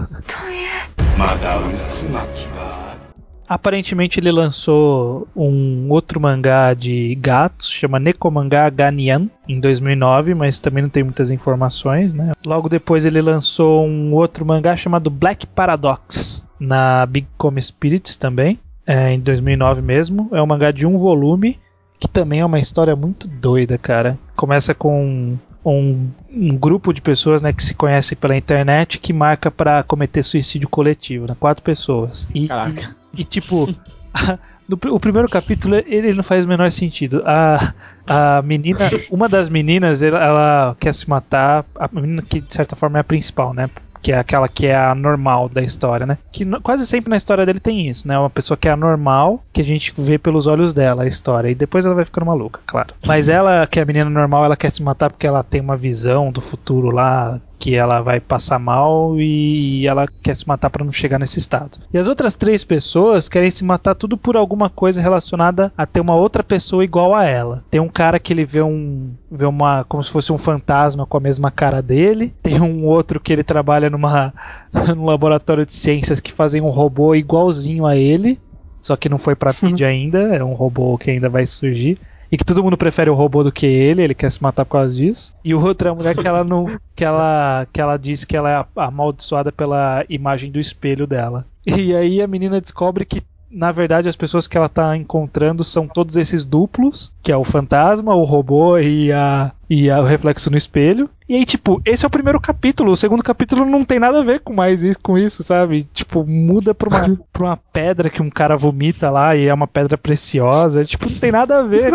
Aparentemente ele lançou um outro mangá de gatos, chama Nekomanga Ganian, em 2009, mas também não tem muitas informações, né? Logo depois ele lançou um outro mangá chamado Black Paradox, na Big Come Spirits também, é, em 2009 mesmo. É um mangá de um volume, que também é uma história muito doida, cara. Começa com um, um, grupo de pessoas né, que se conhece pela internet que marca para cometer suicídio coletivo, né? Quatro pessoas. E, e, e, tipo, no, o primeiro capítulo ele não faz o menor sentido. A, a menina, uma das meninas, ela, ela quer se matar, a menina que de certa forma é a principal, né? Que é aquela que é a normal da história, né? Que quase sempre na história dele tem isso, né? Uma pessoa que é anormal, que a gente vê pelos olhos dela a história, e depois ela vai ficando maluca, claro. Mas ela, que é a menina normal, ela quer se matar porque ela tem uma visão do futuro lá que ela vai passar mal e ela quer se matar para não chegar nesse estado. E as outras três pessoas querem se matar tudo por alguma coisa relacionada a ter uma outra pessoa igual a ela. Tem um cara que ele vê um vê uma como se fosse um fantasma com a mesma cara dele. Tem um outro que ele trabalha numa num laboratório de ciências que fazem um robô igualzinho a ele, só que não foi para mídia ainda, é um robô que ainda vai surgir e que todo mundo prefere o robô do que ele, ele quer se matar por causa disso. E outra mulher que ela não. que ela, que ela diz que ela é amaldiçoada pela imagem do espelho dela. E aí a menina descobre que na verdade, as pessoas que ela tá encontrando são todos esses duplos, que é o fantasma, o robô e a e a, o reflexo no espelho. E aí, tipo, esse é o primeiro capítulo. O segundo capítulo não tem nada a ver com mais isso, com isso, sabe? Tipo, muda pra uma, pra uma pedra que um cara vomita lá e é uma pedra preciosa. Tipo, não tem nada a ver.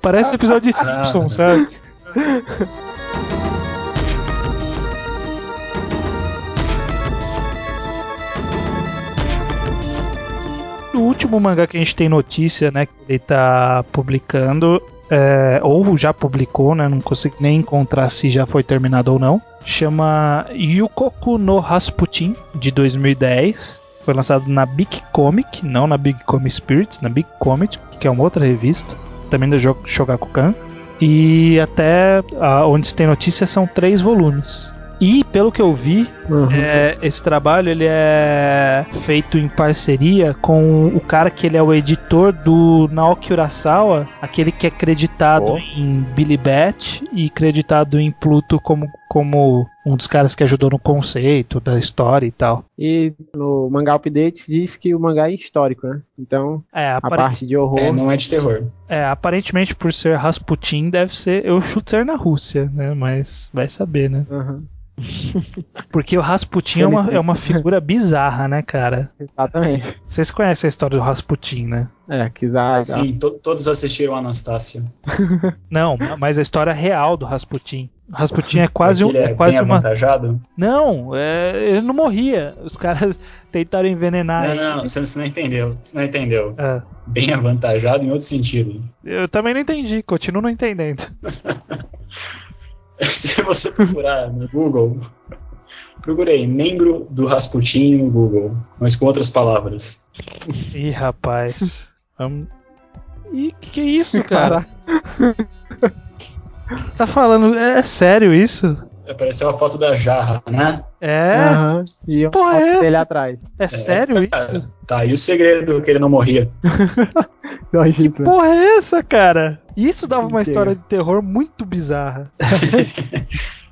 Parece um episódio de Simpsons, sabe? o último mangá que a gente tem notícia, né, que ele tá publicando, é, ou já publicou, né, não consigo nem encontrar se já foi terminado ou não, chama Yukoku no Rasputin, de 2010. Foi lançado na Big Comic, não na Big Comic Spirits, na Big Comic, que é uma outra revista, também do Shogakukan. E até a, onde tem notícia são três volumes. E pelo que eu vi, Uhum. É, esse trabalho ele é feito em parceria com o cara que ele é o editor do Naoki Urasawa, aquele que é creditado Oh. em Billy Bat e creditado em Pluto como, como um dos caras que ajudou no conceito da história e tal. E no mangá update diz que o mangá é histórico, né? Então É, a apare- parte de horror. É, não é de terror. é, aparentemente por ser Rasputin deve ser. Eu chuto ser na Rússia, né? Mas vai saber, né? Uhum. Porque o Rasputin é uma, é uma figura bizarra, né, cara? Exatamente. Vocês conhecem a história do Rasputin, né? É, Kizar. Sim, to- todos assistiram Anastácia. Não, mas a história real do Rasputin. O Rasputin é quase um. Ele é É quase bem uma. avantajado. Não, é, ele não morria. Os caras tentaram envenenar Não, ele. não, não, você, você não entendeu. Você não entendeu. Ah, Bem avantajado em outro sentido. eu também não entendi, continuo não entendendo. Se você procurar no Google, procurei membro do Rasputin no Google, mas com outras palavras. Ih, rapaz. Vamos. Ih, que que é isso, cara? Você tá falando. É sério isso? Apareceu a foto da jarra, né? É? Aham. E uma porra é essa? atrás. É sério isso? Tá aí o segredo que ele não morria. Né? Porra é essa, cara? E isso dava uma história de terror muito bizarra.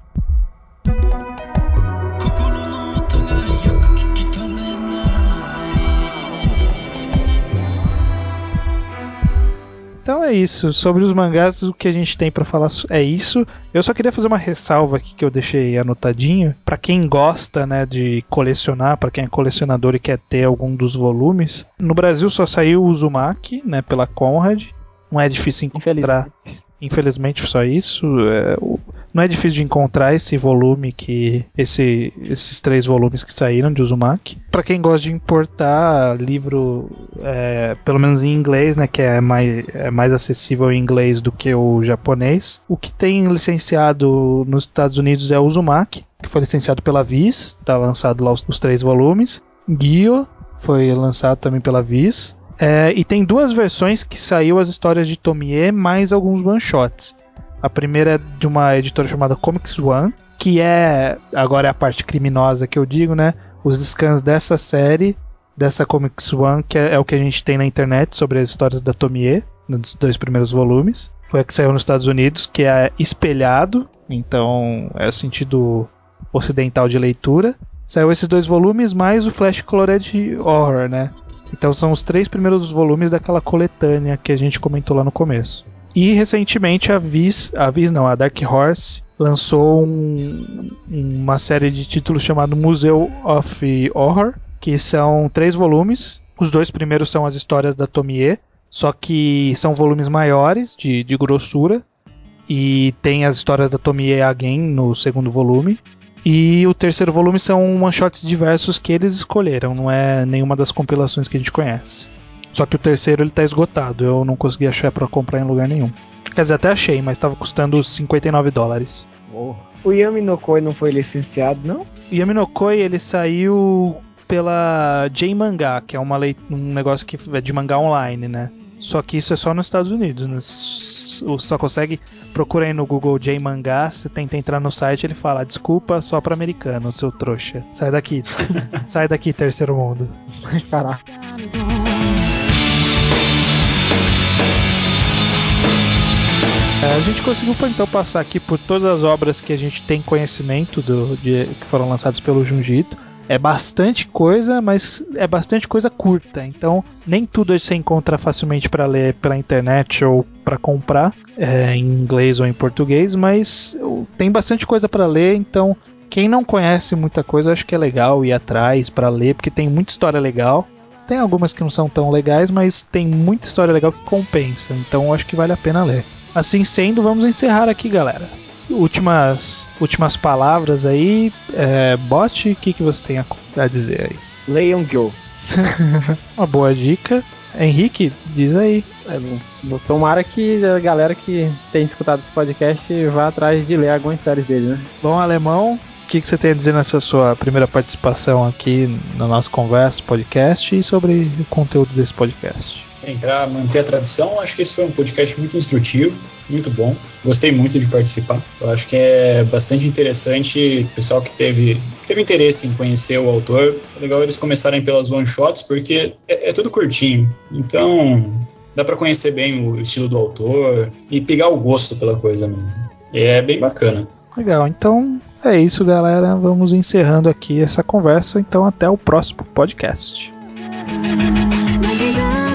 Então é isso. Sobre os mangás, o que a gente tem para falar é isso. Eu só queria fazer uma ressalva aqui que eu deixei anotadinho. Para quem gosta, né, de colecionar, para quem é colecionador e quer ter algum dos volumes, no Brasil só saiu o Uzumaki, né, pela Conrad. Não é difícil encontrar. Infelizmente. Infelizmente só isso. É, o- não é difícil de encontrar esse volume que esse, esses três volumes que saíram de Uzumaki. Pra quem gosta de importar livro, é, pelo menos em inglês, né, que é mais, é mais acessível em inglês do que o japonês. O que tem licenciado nos Estados Unidos é o Uzumaki, que foi licenciado pela Viz, tá lançado lá os, os três volumes. Gyo foi lançado também pela Viz. É, e tem duas versões que saiu as histórias de Tomie mais alguns one-shots. A primeira é de uma editora chamada Comics One, que é, agora é a parte criminosa que eu digo, né? Os scans dessa série, dessa Comics One, que é, é o que a gente tem na internet sobre as histórias da Tomie, dos dois primeiros volumes. Foi a que saiu nos Estados Unidos, que é espelhado, então é o sentido ocidental de leitura. Saiu esses dois volumes, mais o Flash Colored Horror, né? Então são os três primeiros volumes daquela coletânea que a gente comentou lá no começo. E recentemente a Viz, a Viz não, a Dark Horse lançou um- uma série de títulos chamado Museu of Horror, que são três volumes. Os dois primeiros são as histórias da Tomie, só que são volumes maiores de, de grossura. E tem as histórias da Tomie Again no segundo volume. E o terceiro volume são one-shots diversos que eles escolheram, não é nenhuma das compilações que a gente conhece. Só que o terceiro ele tá esgotado, eu não consegui achar pra comprar em lugar nenhum. Quer dizer, até achei, mas tava custando 59 dólares. O Yami no Koi não foi licenciado, não? Yami no Koi, ele saiu pela J-Mangá, que é uma lei, um negócio que é de mangá online, né? Só que isso é só nos Estados Unidos, né? Só consegue procura aí no Google J-Mangá, você tenta entrar no site, ele fala: "Desculpa, só pra americano, seu trouxa. Sai daqui. Sai daqui, terceiro mundo." Caraca. É, A gente conseguiu então passar aqui por todas as obras que a gente tem conhecimento do, de- que foram lançadas pelo Junjito. É bastante coisa, mas é bastante coisa curta. Então, nem tudo você encontra facilmente para ler pela internet ou para comprar é, em inglês ou em português. Mas tem bastante coisa para ler. Então, quem não conhece muita coisa, acho que é legal ir atrás para ler, porque tem muita história legal. Tem algumas que não são tão legais, mas tem muita história legal que compensa. Então, acho que vale a pena ler. Assim sendo, vamos encerrar aqui, galera. Últimas, últimas palavras aí. É, Bot, o que, que você tem a, a dizer aí? Leiam Gyo. Uma boa dica. Henrique, diz aí. É, tomara que a galera que tem escutado esse podcast vá atrás de ler algumas séries dele, né? Bom alemão, o que, que você tem a dizer nessa sua primeira participação aqui na nossa conversa, podcast e sobre o conteúdo desse podcast? Para manter a tradição, acho que esse foi um podcast muito instrutivo, muito bom. Gostei muito de participar. Eu acho que é bastante interessante o pessoal que teve, que teve interesse em conhecer o autor. É legal eles começarem pelas one shots, porque é, é tudo curtinho. Então, dá para conhecer bem o estilo do autor e pegar o gosto pela coisa mesmo. E é bem bacana. Legal, então é isso, galera. Vamos encerrando aqui essa conversa. Então, até o próximo podcast.「泣き